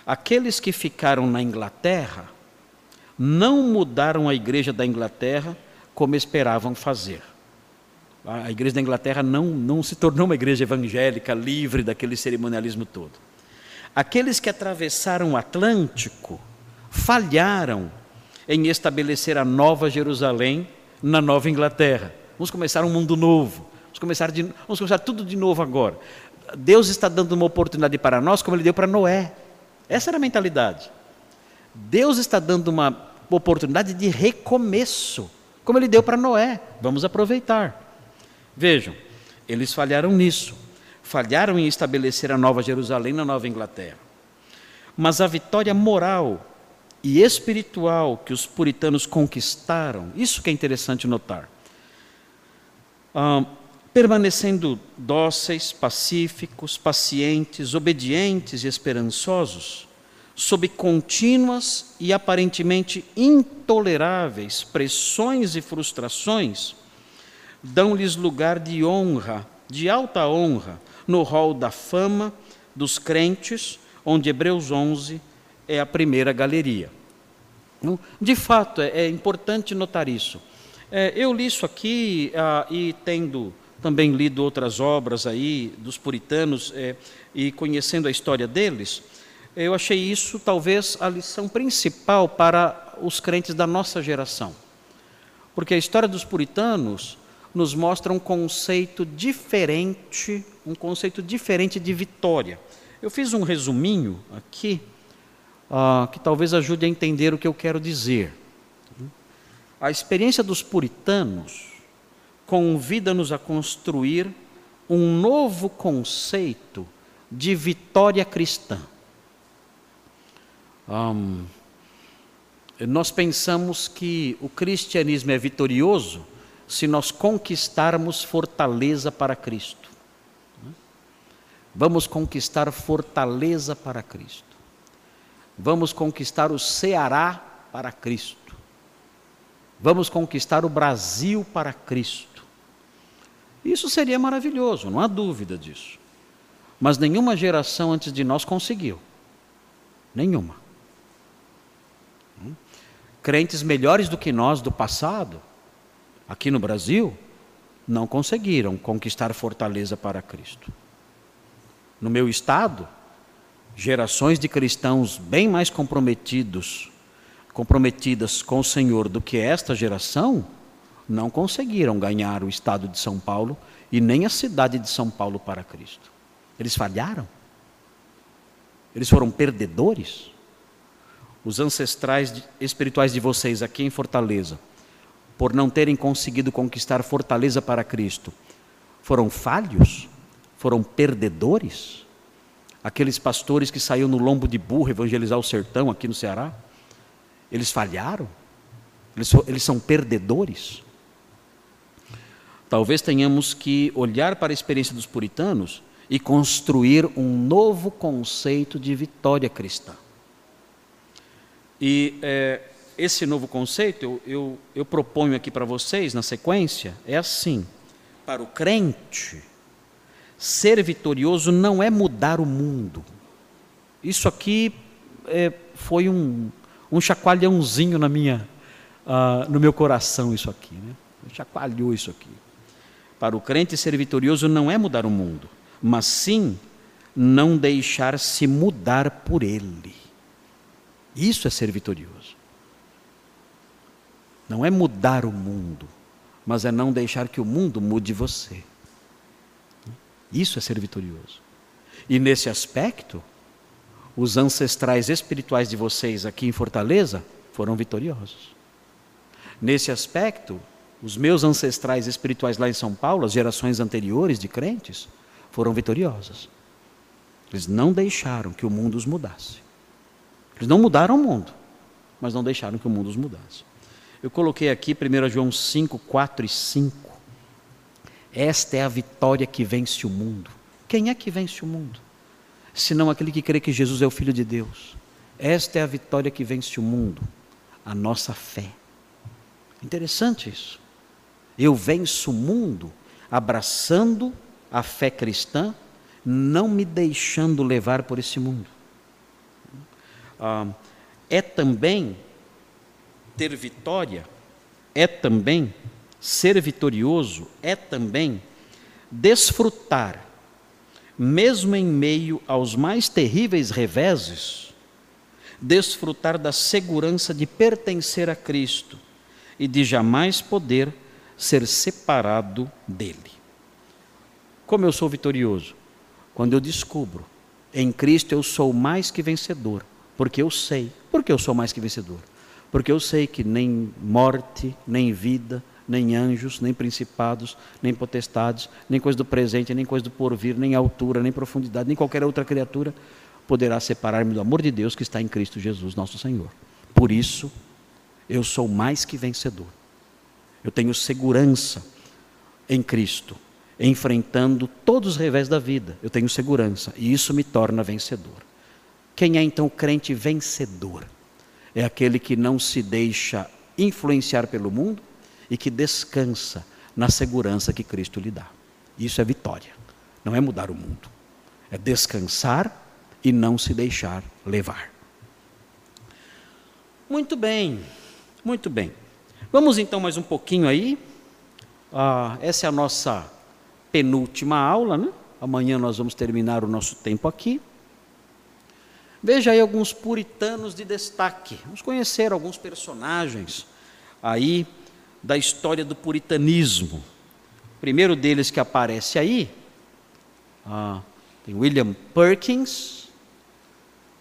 Aqueles que ficaram na Inglaterra não mudaram a igreja da Inglaterra como esperavam fazer. A igreja da Inglaterra não, não se tornou uma igreja evangélica livre daquele cerimonialismo todo. Aqueles que atravessaram o Atlântico falharam em estabelecer a nova Jerusalém na Nova Inglaterra. Vamos começar um mundo novo. Vamos começar, de, vamos começar tudo de novo agora. Deus está dando uma oportunidade para nós, como Ele deu para Noé. Essa era a mentalidade. Deus está dando uma oportunidade de recomeço, como Ele deu para Noé. Vamos aproveitar. Vejam, eles falharam nisso. Falharam em estabelecer a Nova Jerusalém na Nova Inglaterra. Mas a vitória moral e espiritual que os puritanos conquistaram, isso que é interessante notar. Ah, permanecendo dóceis, pacíficos, pacientes, obedientes e esperançosos, sob contínuas e aparentemente intoleráveis pressões e frustrações, dão-lhes lugar de honra, de alta honra, no rol da fama dos crentes, onde Hebreus 11 é a primeira galeria. De fato, é, é importante notar isso. É, eu li isso aqui ah, e tendo também lido outras obras aí dos puritanos é, e conhecendo a história deles, eu achei isso talvez a lição principal para os crentes da nossa geração. Porque a história dos puritanos nos mostra um conceito diferente, um conceito diferente de vitória. Eu fiz um resuminho aqui, uh, que talvez ajude a entender o que eu quero dizer. A experiência dos puritanos convida-nos a construir um novo conceito de vitória cristã. Um, nós pensamos que o cristianismo é vitorioso se nós conquistarmos fortaleza para Cristo. Vamos conquistar fortaleza para Cristo. Vamos conquistar o Ceará para Cristo. Vamos conquistar o Brasil para Cristo. Isso seria maravilhoso, não há dúvida disso. Mas nenhuma geração antes de nós conseguiu. Nenhuma. Hum? Crentes melhores do que nós do passado aqui no Brasil, não conseguiram conquistar fortaleza para Cristo. No meu estado, gerações de cristãos bem mais comprometidos, comprometidas com o Senhor do que esta geração, não conseguiram ganhar o estado de São Paulo e nem a cidade de São Paulo para Cristo. Eles falharam. Eles foram perdedores. Os ancestrais espirituais de vocês aqui em Fortaleza por não terem conseguido conquistar fortaleza para Cristo, foram falhos? Foram perdedores? Aqueles pastores que saíram no lombo de burro evangelizar o sertão aqui no Ceará? Eles falharam? Eles, eles são perdedores? Talvez tenhamos que olhar para a experiência dos puritanos e construir um novo conceito de vitória cristã. E é, esse novo conceito, eu, eu, eu proponho aqui para vocês, na sequência, é assim: para o crente, ser vitorioso não é mudar o mundo. Isso aqui é, foi um, um chacoalhãozinho na minha, uh, no meu coração, isso aqui. Né? Chacoalhou isso aqui. Para o crente, ser vitorioso não é mudar o mundo, mas sim não deixar-se mudar por ele. Isso é ser vitorioso. Não é mudar o mundo, mas é não deixar que o mundo mude você. Isso é ser vitorioso. E nesse aspecto, os ancestrais espirituais de vocês aqui em Fortaleza foram vitoriosos. Nesse aspecto, os meus ancestrais espirituais lá em São Paulo, as gerações anteriores de crentes, foram vitoriosos. Eles não deixaram que o mundo os mudasse. Eles não mudaram o mundo, mas não deixaram que o mundo os mudasse. Eu coloquei aqui 1 João 5, 4 e 5. Esta é a vitória que vence o mundo. Quem é que vence o mundo? Senão aquele que crê que Jesus é o Filho de Deus. Esta é a vitória que vence o mundo, a nossa fé. Interessante isso. Eu venço o mundo abraçando a fé cristã, não me deixando levar por esse mundo. ah, é também ter vitória, é também ser vitorioso, é também desfrutar, mesmo em meio aos mais terríveis reveses, desfrutar da segurança de pertencer a Cristo e de jamais poder ser separado dele. Como eu sou vitorioso? Quando eu descubro, em Cristo eu sou mais que vencedor, porque eu sei. Por que eu sou mais que vencedor? Porque eu sei que nem morte, nem vida, nem anjos, nem principados, nem potestades, nem coisa do presente, nem coisa do porvir, nem altura, nem profundidade, nem qualquer outra criatura poderá separar-me do amor de Deus que está em Cristo Jesus, nosso Senhor. Por isso, eu sou mais que vencedor. Eu tenho segurança em Cristo, enfrentando todos os revés da vida. Eu tenho segurança e isso me torna vencedor. Quem é então crente vencedor? É aquele que não se deixa influenciar pelo mundo e que descansa na segurança que Cristo lhe dá. Isso é vitória. Não é mudar o mundo. É descansar e não se deixar levar. Muito bem, muito bem. Vamos então mais um pouquinho aí. Ah, essa é a nossa penúltima aula, né? Amanhã nós vamos terminar o nosso tempo aqui. Veja aí alguns puritanos de destaque. Vamos conhecer alguns personagens aí da história do puritanismo. O primeiro deles que aparece aí, ah, tem William Perkins,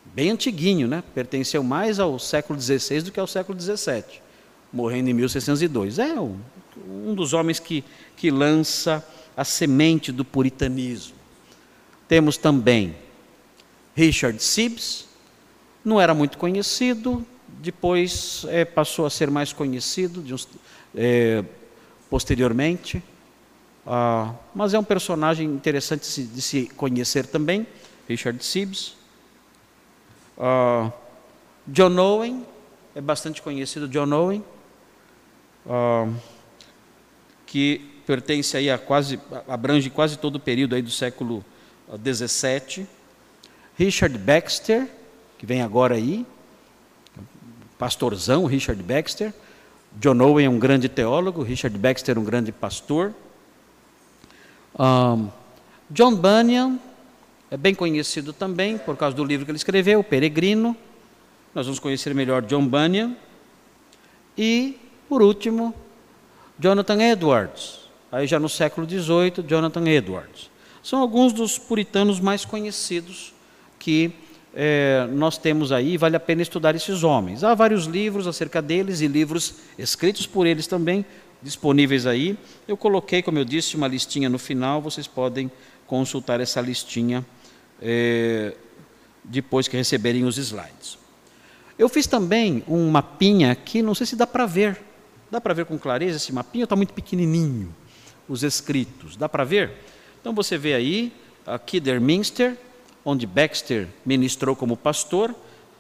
bem antiguinho, né? Pertenceu mais ao século XVI do que ao século XVII, morrendo em 1602. É um, dos homens que, que lança a semente do puritanismo. Temos também Richard Sibbes, não era muito conhecido, depois é, passou a ser mais conhecido uns, é, posteriormente, ah, mas é um personagem interessante de se, de se conhecer também, Richard Sibbes. Ah, John Owen, é bastante conhecido John Owen, ah, que pertence aí a quase, abrange quase todo o período aí do século XVII. Richard Baxter, que vem agora aí, pastorzão, Richard Baxter. John Owen é um grande teólogo, Richard Baxter um grande pastor. Um, John Bunyan é bem conhecido também por causa do livro que ele escreveu, Peregrino. Nós vamos conhecer melhor John Bunyan. E, por último, Jonathan Edwards. Aí já no século XVIII, Jonathan Edwards. São alguns dos puritanos mais conhecidos que é, nós temos aí, vale a pena estudar esses homens. Há vários livros acerca deles e livros escritos por eles também, disponíveis aí. Eu coloquei, como eu disse, uma listinha no final, vocês podem consultar essa listinha é, depois que receberem os slides. Eu fiz também um mapinha aqui, não sei se dá para ver. Dá para ver com clareza esse mapinha? Está muito pequenininho, os escritos. Dá para ver? Então você vê aí, aqui Derminster, onde Baxter ministrou como pastor.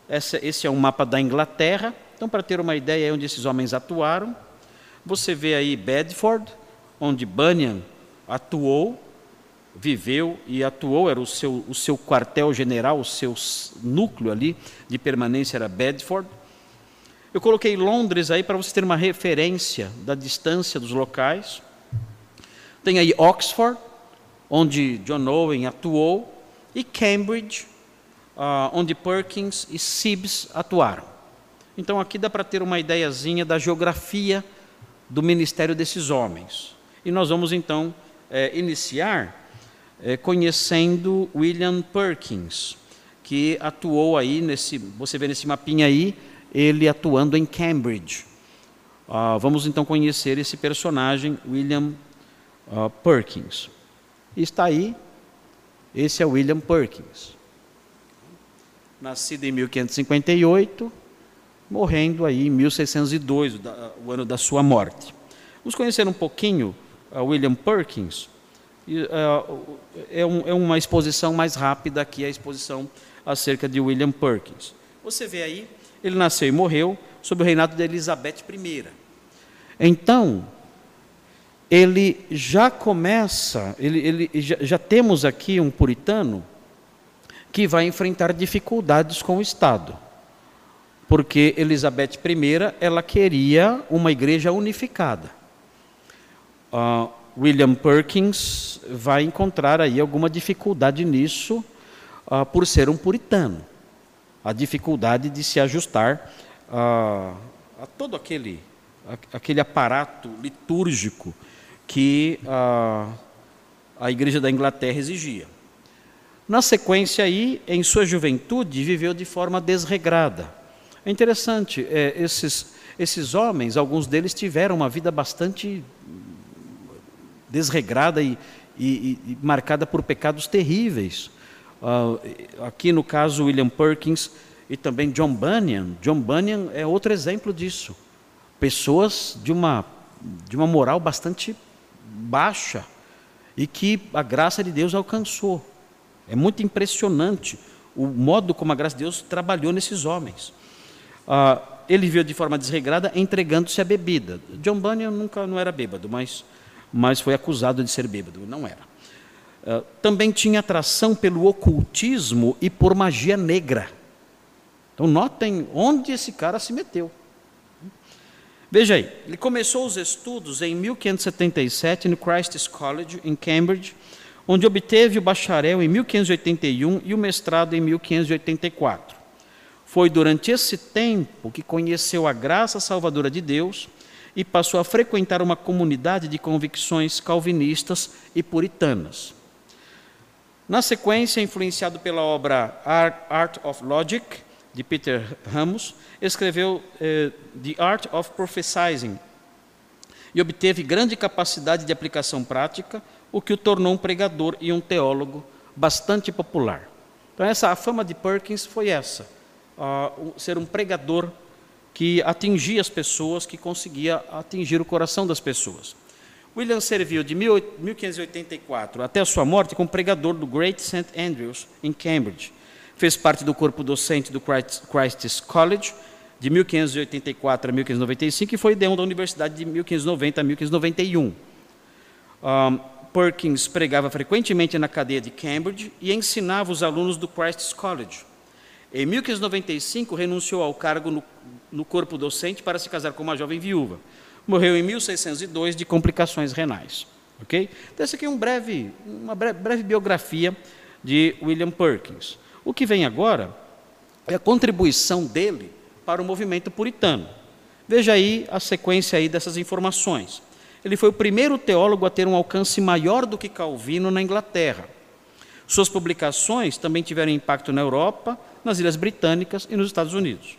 esse é um mapa da Inglaterra. Então, para ter uma ideia onde esses homens atuaram, você vê aí Bedford, onde Bunyan atuou, viveu e atuou, era o seu, o seu quartel-general, o seu núcleo ali de permanência era Bedford. Eu coloquei Londres aí para você ter uma referência da distância dos locais. Tem aí Oxford, onde John Owen atuou, e Cambridge, uh, onde Perkins e Sibbs atuaram. Então aqui dá para ter uma ideiazinha da geografia do ministério desses homens. E nós vamos então é, iniciar é, conhecendo William Perkins, que atuou aí nesse, você vê nesse mapinha aí, ele atuando em Cambridge. Uh, vamos então conhecer esse personagem, William uh, Perkins. está aí esse é William Perkins. Nascido em 1558, morrendo aí em 1602, o ano da sua morte. Vamos conhecer um pouquinho uh, William Perkins. É, é, uma exposição mais rápida aqui, a exposição acerca de William Perkins. Você vê aí, ele nasceu e morreu sob o reinado de Elizabeth I. Então, ele já começa, ele, ele já, já temos aqui um puritano que vai enfrentar dificuldades com o Estado. porque Elizabeth I ela queria uma igreja unificada. Uh, William Perkins vai encontrar aí alguma dificuldade nisso, uh, por ser um puritano. A dificuldade de se ajustar uh, a todo aquele, aquele aparato litúrgico que a Igreja da Inglaterra exigia. Na sequência aí, em sua juventude, viveu de forma desregrada é interessante, é, esses, esses homens, alguns deles tiveram uma vida bastante desregrada e, e, e marcada por pecados terríveis. Uh, aqui no caso William Perkins e também John Bunyan. John Bunyan é outro exemplo disso. Pessoas de uma, de uma moral bastante baixa e que a graça de Deus alcançou. É muito impressionante o modo como a graça de Deus trabalhou nesses homens. Ah, ele viveu de forma desregrada, entregando-se à bebida. John Bunyan nunca não era bêbado, mas, mas foi acusado de ser bêbado, não era. Ah, também tinha atração pelo ocultismo e por magia negra. Então notem onde esse cara se meteu. Veja aí, ele começou os estudos em 1577 no Christ's College, em Cambridge, onde obteve o bacharel em 1581 e o mestrado em 1584. Foi durante esse tempo que conheceu a graça salvadora de Deus e passou a frequentar uma comunidade de convicções calvinistas e puritanas. Na sequência, influenciado pela obra Art of Logic, de Peter Ramos, escreveu eh, The Art of Prophesying e obteve grande capacidade de aplicação prática, o que o tornou um pregador e um teólogo bastante popular. Então, essa, a fama de Perkins foi essa uh, ser um pregador que atingia as pessoas, que conseguia atingir o coração das pessoas. William serviu de 1584 até sua morte como pregador do Great St. Andrews, em Cambridge. Fez parte do corpo docente do Christ's College, de 1584 a 1595, e foi deão da Universidade de 1590 a 1591. Um, Perkins pregava frequentemente na cadeia de Cambridge e ensinava os alunos do Christ's College. Em 1595, renunciou ao cargo no, no corpo docente para se casar com uma jovem viúva. Morreu em 1602 de complicações renais. Ok? Então, essa aqui é um breve, uma breve, breve biografia de William Perkins. O que vem agora é a contribuição dele para o movimento puritano. Veja aí a sequência aí dessas informações. Ele foi o primeiro teólogo a ter um alcance maior do que Calvino na Inglaterra. Suas publicações também tiveram impacto na Europa, nas Ilhas Britânicas e nos Estados Unidos.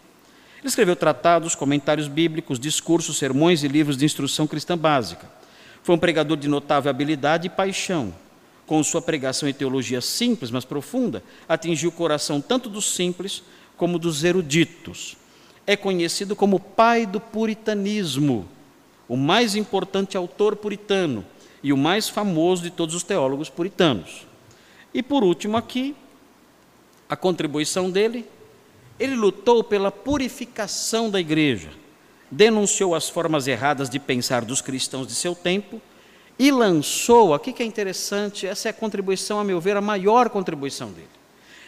Ele escreveu tratados, comentários bíblicos, discursos, sermões e livros de instrução cristã básica. Foi um pregador de notável habilidade e paixão. Com sua pregação e teologia simples, mas profunda, atingiu o coração tanto dos simples como dos eruditos. É conhecido como pai do puritanismo, o mais importante autor puritano e o mais famoso de todos os teólogos puritanos. E por último aqui, a contribuição dele, ele lutou pela purificação da igreja, denunciou as formas erradas de pensar dos cristãos de seu tempo e lançou, aqui que é interessante, essa é a contribuição, a meu ver, a maior contribuição dele.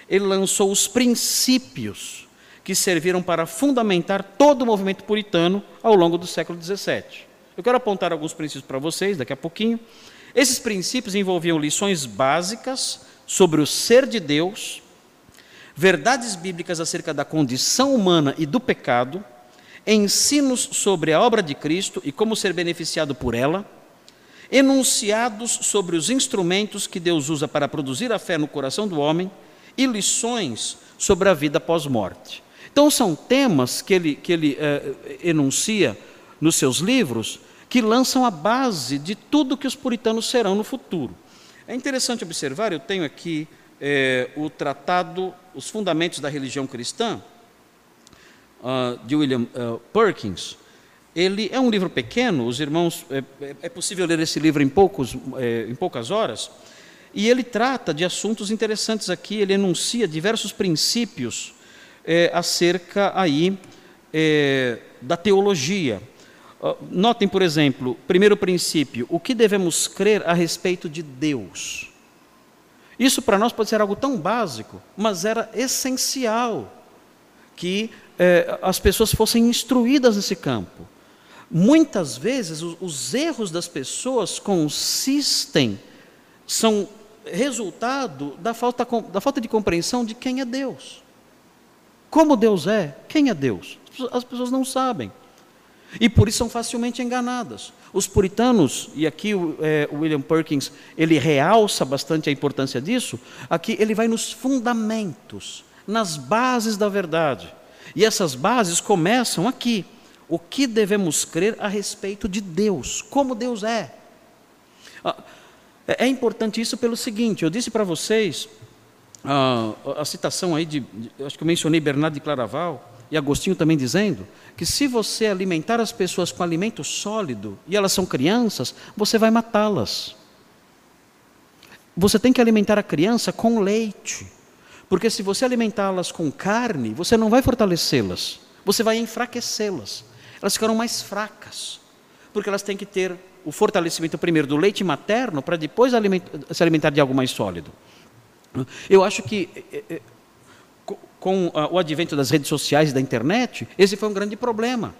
Ele lançou os princípios que serviram para fundamentar todo o movimento puritano ao longo do século XVII. Eu quero apontar alguns princípios para vocês daqui a pouquinho. Esses princípios envolviam lições básicas sobre o ser de Deus, verdades bíblicas acerca da condição humana e do pecado, ensinos sobre a obra de Cristo e como ser beneficiado por ela, enunciados sobre os instrumentos que Deus usa para produzir a fé no coração do homem e lições sobre a vida pós-morte. Então, são temas que ele, que ele é, enuncia nos seus livros que lançam a base de tudo que os puritanos serão no futuro. É interessante observar, eu tenho aqui é, o tratado Os Fundamentos da Religião Cristã, uh, de William uh, Perkins. Ele é um livro pequeno, os irmãos, é, é, é possível ler esse livro em, poucos, é, em poucas horas, e ele trata de assuntos interessantes aqui, ele enuncia diversos princípios é, acerca aí é, da teologia. Uh, notem, por exemplo, primeiro princípio, o que devemos crer a respeito de Deus. Isso para nós pode ser algo tão básico, mas era essencial que é, as pessoas fossem instruídas nesse campo. Muitas vezes os, os erros das pessoas consistem, são resultado da falta, da falta de compreensão de quem é Deus. Como Deus é, quem é Deus? As pessoas não sabem. E por isso são facilmente enganadas. Os puritanos, e aqui o é, William Perkins, ele realça bastante a importância disso, aqui ele vai nos fundamentos, nas bases da verdade. E essas bases começam aqui. O que devemos crer a respeito de Deus, como Deus é. Ah, é, é importante isso pelo seguinte: eu disse para vocês a, a, citação aí de, de, acho que eu mencionei Bernardo de Claraval e Agostinho também dizendo que se você alimentar as pessoas com alimento sólido e elas são crianças, você vai matá-las. Você tem que alimentar a criança com leite, porque se você alimentá-las com carne, você não vai fortalecê-las, você vai enfraquecê-las. Elas ficarão mais fracas, porque elas têm que ter o fortalecimento primeiro do leite materno para depois se alimentar de algo mais sólido. Eu acho que eh, eh, com o advento das redes sociais e da internet, esse foi um grande problema.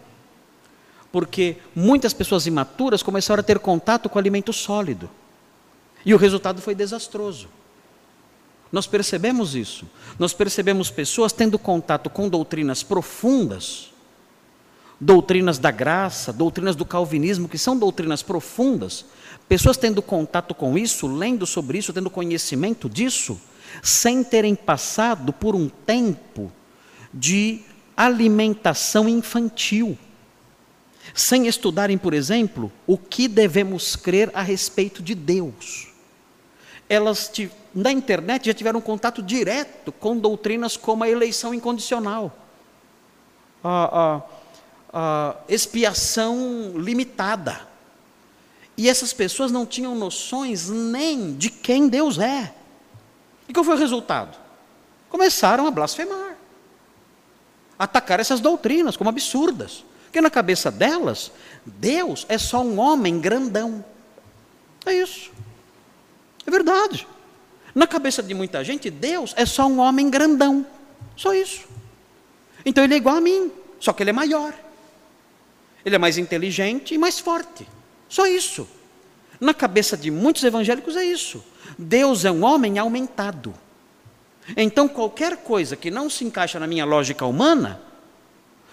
Porque muitas pessoas imaturas começaram a ter contato com alimento sólido. E o resultado foi desastroso. Nós percebemos isso. Nós percebemos pessoas tendo contato com doutrinas profundas, doutrinas da graça, doutrinas do calvinismo, que são doutrinas profundas, pessoas tendo contato com isso, lendo sobre isso, tendo conhecimento disso, sem terem passado por um tempo de alimentação infantil, sem estudarem, por exemplo, o que devemos crer a respeito de Deus. Elas na internet já tiveram contato direto com doutrinas como a eleição incondicional, a, a, a expiação limitada. E essas pessoas não tinham noções nem de quem Deus é. E qual foi o resultado? Começaram a blasfemar, atacar essas doutrinas como absurdas. Porque na cabeça delas, Deus é só um homem grandão. É isso. É verdade. Na cabeça de muita gente, Deus é só um homem grandão. Só isso. Então ele é igual a mim, só que ele é maior. Ele é mais inteligente e mais forte. Só isso. Na cabeça de muitos evangélicos é isso. Deus é um homem aumentado. Então, qualquer coisa que não se encaixa na minha lógica humana,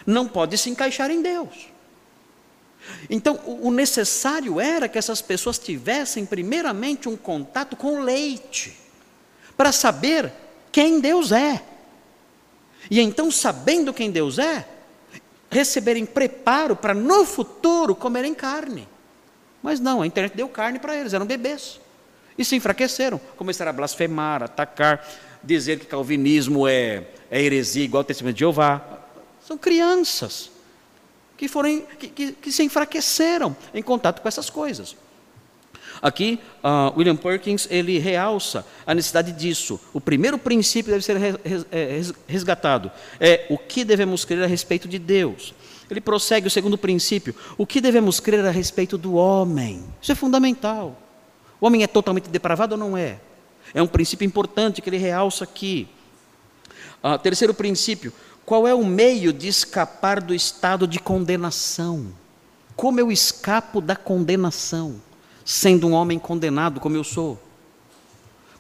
não pode se encaixar em Deus. Então, o necessário era que essas pessoas tivessem, primeiramente, um contato com o leite, para saber quem Deus é. E então, sabendo quem Deus é, receberem preparo para no futuro comerem carne. Mas não, a internet deu carne para eles, eram bebês. E se enfraqueceram, começaram a blasfemar, atacar, dizer que calvinismo é, é heresia igual ao testemunho de Jeová. São crianças que, foram, que, que, que se enfraqueceram em contato com essas coisas. Aqui, uh, William Perkins ele realça a necessidade disso. O primeiro princípio deve ser é, resgatado é o que devemos crer a respeito de Deus. Ele prossegue o segundo princípio: o que devemos crer a respeito do homem. Isso é fundamental. O homem é totalmente depravado ou não é? É um princípio importante que ele realça aqui. Ah, terceiro princípio: qual é o meio de escapar do estado de condenação? Como eu escapo da condenação, sendo um homem condenado como eu sou?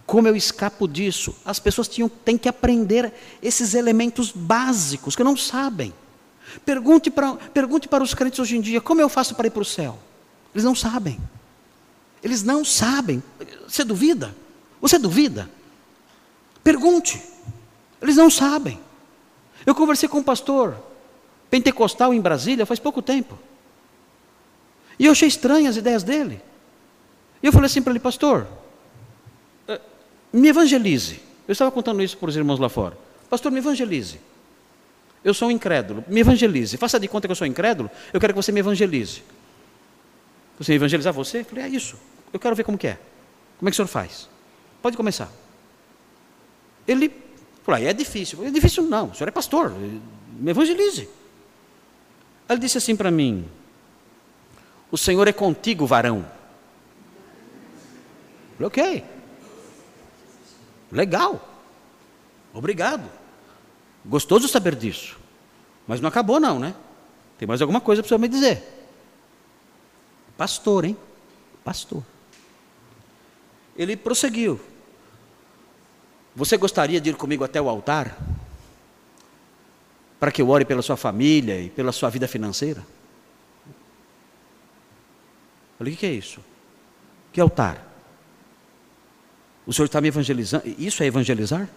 Como eu escapo disso? As pessoas tinham, têm que aprender esses elementos básicos que não sabem. Pergunte para, pergunte para os crentes hoje em dia: como eu faço para ir para o céu? Eles não sabem. Eles não sabem. Você duvida? Você duvida? Pergunte. Eles não sabem. Eu conversei com um pastor pentecostal em Brasília faz pouco tempo. E eu achei estranhas as ideias dele. E eu falei assim para ele, pastor, eh, me evangelize. Eu estava contando isso para os irmãos lá fora. Pastor, me evangelize. Eu sou um incrédulo, me evangelize. Faça de conta que eu sou incrédulo, eu quero que você me evangelize. Você evangelizar você? Eu falei, é isso. Eu quero ver como que é. Como é que o senhor faz? Pode começar. Ele falou, ah, é difícil. É difícil não, o senhor é pastor, me evangelize. Ele disse assim para mim, o Senhor é contigo, varão. Eu falei, ok. Legal. Obrigado. Gostoso saber disso. Mas não acabou, não, né? Tem mais alguma coisa para o me dizer. Pastor, hein? Pastor. Ele prosseguiu. Você gostaria de ir comigo até o altar? Para que eu ore pela sua família e pela sua vida financeira? falei, o que é isso? Que altar? O senhor está me evangelizando? Isso é evangelizar?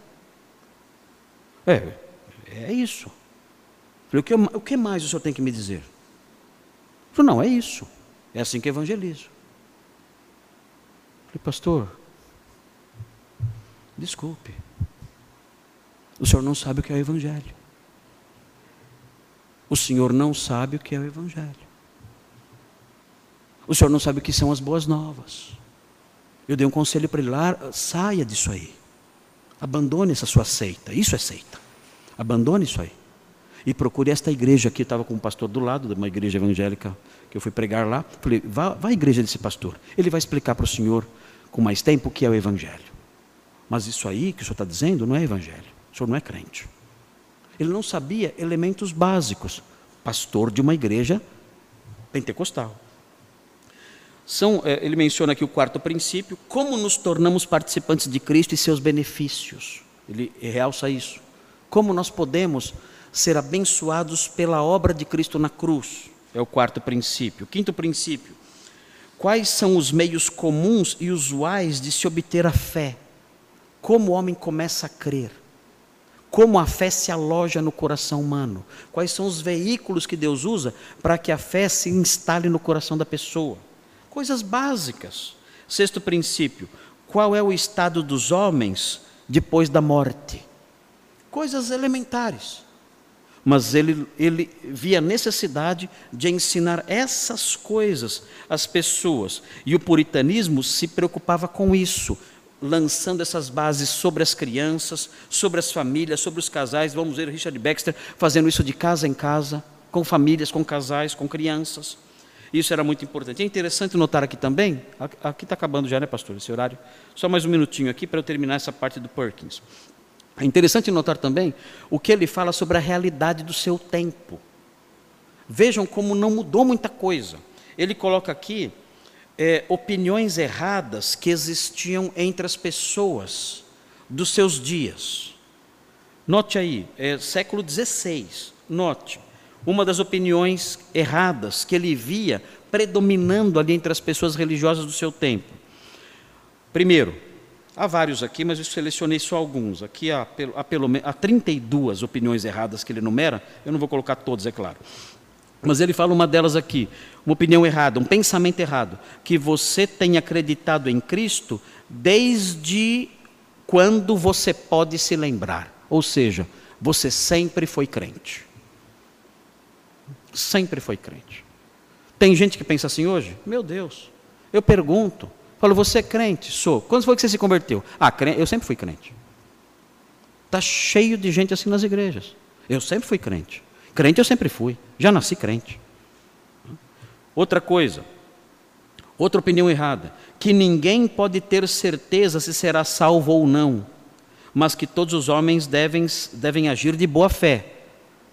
É, é isso. falei, o que, mais o senhor tem que me dizer? Ele não, é isso. É assim que evangelizo. falei, pastor, desculpe. O senhor não sabe o que é o evangelho. O senhor não sabe o que é o evangelho. O senhor não sabe o que são as boas novas. Eu dei um conselho para ele lá, saia disso aí. Abandone essa sua seita. Isso é seita. Abandone isso aí. E procure esta igreja aqui. Estava com um pastor do lado, de uma igreja evangélica que eu fui pregar lá. Falei, vá, vá à igreja desse pastor. Ele vai explicar para o senhor com mais tempo o que é o evangelho. Mas isso aí que o senhor está dizendo não é evangelho. O senhor não é crente. Ele não sabia elementos básicos. Pastor de uma igreja pentecostal. São, é, ele menciona aqui o quarto princípio, como nos tornamos participantes de Cristo e seus benefícios. Ele realça isso. Como nós podemos ser abençoados pela obra de Cristo na cruz. É o quarto princípio. Quinto princípio. Quais são os meios comuns e usuais de se obter a fé? Como o homem começa a crer? Como a fé se aloja no coração humano? Quais são os veículos que Deus usa para que a fé se instale no coração da pessoa? Coisas básicas. Sexto princípio: qual é o estado dos homens depois da morte? Coisas elementares. Mas ele, ele via necessidade de ensinar essas coisas às pessoas. E o puritanismo se preocupava com isso, lançando essas bases sobre as crianças, sobre as famílias, sobre os casais. Vamos ver Richard Baxter fazendo isso de casa em casa, com famílias, com casais, com crianças. Isso era muito importante. É interessante notar aqui também, aqui está acabando já, né, pastor, esse horário? Só mais um minutinho aqui para eu terminar essa parte do Perkins. É interessante notar também o que ele fala sobre a realidade do seu tempo. Vejam como não mudou muita coisa. Ele coloca aqui é, opiniões erradas que existiam entre as pessoas dos seus dias. Note aí, é século XVI. Note, uma das opiniões erradas que ele via predominando ali entre as pessoas religiosas do seu tempo. Primeiro, há vários aqui, mas eu selecionei só alguns. Aqui há, há, pelo, há 32 opiniões erradas que ele enumera, eu não vou colocar todas, é claro. Mas ele fala uma delas aqui, uma opinião errada, um pensamento errado, que você tem acreditado em Cristo desde quando você pode se lembrar. Ou seja, você sempre foi crente sempre foi crente. Tem gente que pensa assim hoje? Meu Deus, eu pergunto, falo, você é crente? Sou. Quando foi que você se converteu? Ah, crente, eu sempre fui crente. Está cheio de gente assim nas igrejas. Eu sempre fui crente. Crente eu sempre fui. Já nasci crente. Outra coisa, outra opinião errada, que ninguém pode ter certeza se será salvo ou não, mas que todos os homens devem, devem agir de boa fé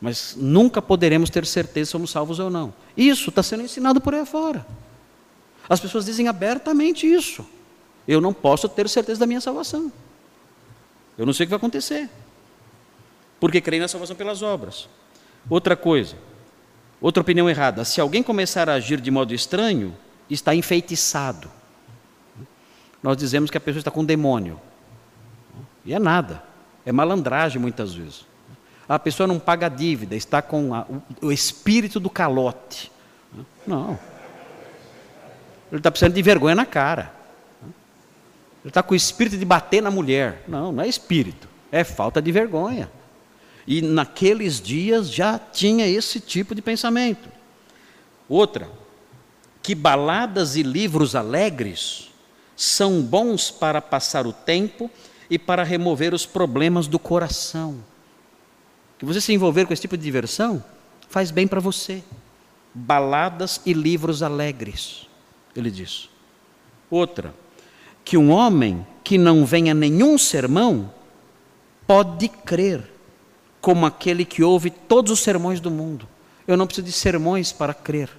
mas nunca poderemos ter certeza se somos salvos ou não. Isso está sendo ensinado por aí fora. As pessoas dizem abertamente isso. Eu não posso ter certeza da minha salvação. Eu não sei o que vai acontecer. Porque creio na salvação pelas obras. Outra coisa, outra opinião errada: se alguém começar a agir de modo estranho, está enfeitiçado. Nós dizemos que a pessoa está com demônio. E é nada. É malandragem muitas vezes. A pessoa não paga a dívida, está com a, o, o espírito do calote. Não. Ele está precisando de vergonha na cara. Ele está com o espírito de bater na mulher. Não, não é espírito, é falta de vergonha. E naqueles dias já tinha esse tipo de pensamento. Outra, que baladas e livros alegres são bons para passar o tempo e para remover os problemas do coração que você se envolver com esse tipo de diversão faz bem para você. Baladas e livros alegres, ele diz. Outra, que um homem que não venha nenhum sermão pode crer, como aquele que ouve todos os sermões do mundo. Eu não preciso de sermões para crer.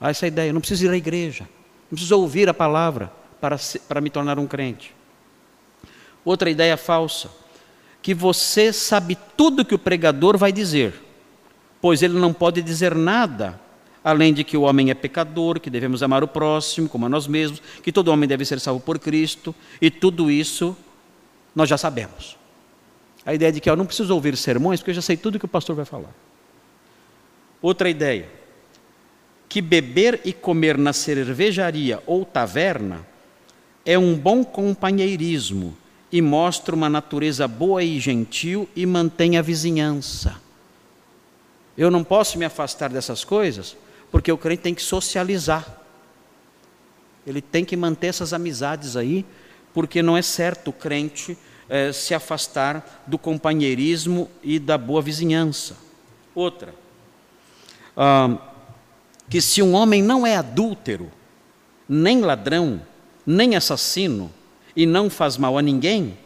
Há essa ideia, eu não preciso ir à igreja, não preciso ouvir a palavra para, para me tornar um crente. Outra ideia falsa, que você sabe tudo que o pregador vai dizer, pois ele não pode dizer nada além de que o homem é pecador, que devemos amar o próximo como a nós mesmos, que todo homem deve ser salvo por Cristo, e tudo isso nós já sabemos. A ideia de que eu não preciso ouvir sermões, porque eu já sei tudo que o pastor vai falar. Outra ideia, que beber e comer na cervejaria ou taverna é um bom companheirismo e mostra uma natureza boa e gentil e mantém a vizinhança. Eu não posso me afastar dessas coisas, porque o crente tem que socializar. Ele tem que manter essas amizades aí, porque não é certo o crente eh, se afastar do companheirismo e da boa vizinhança. Outra, ah, que se um homem não é adúltero, nem ladrão, nem assassino, e não faz mal a ninguém,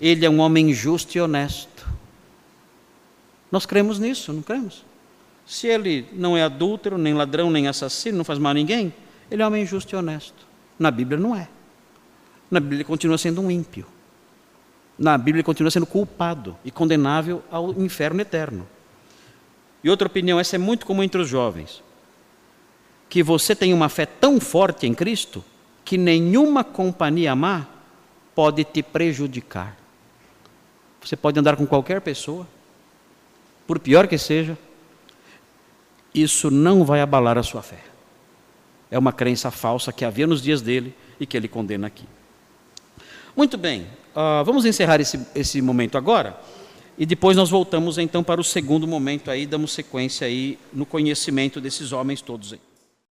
ele é um homem justo e honesto. Nós cremos nisso, não cremos? Se ele não é adúltero, nem ladrão, nem assassino, não faz mal a ninguém, ele é um homem justo e honesto. Na Bíblia não é. Na Bíblia ele continua sendo um ímpio. Na Bíblia ele continua sendo culpado e condenável ao inferno eterno. E outra opinião, essa é muito comum entre os jovens, que você tem uma fé tão forte em Cristo que nenhuma companhia má pode te prejudicar. Você pode andar com qualquer pessoa, por pior que seja, isso não vai abalar a sua fé. É uma crença falsa que havia nos dias dele e que ele condena aqui. Muito bem, uh, vamos encerrar esse, esse momento agora e depois nós voltamos então para o segundo momento aí, damos sequência aí no conhecimento desses homens todos aí.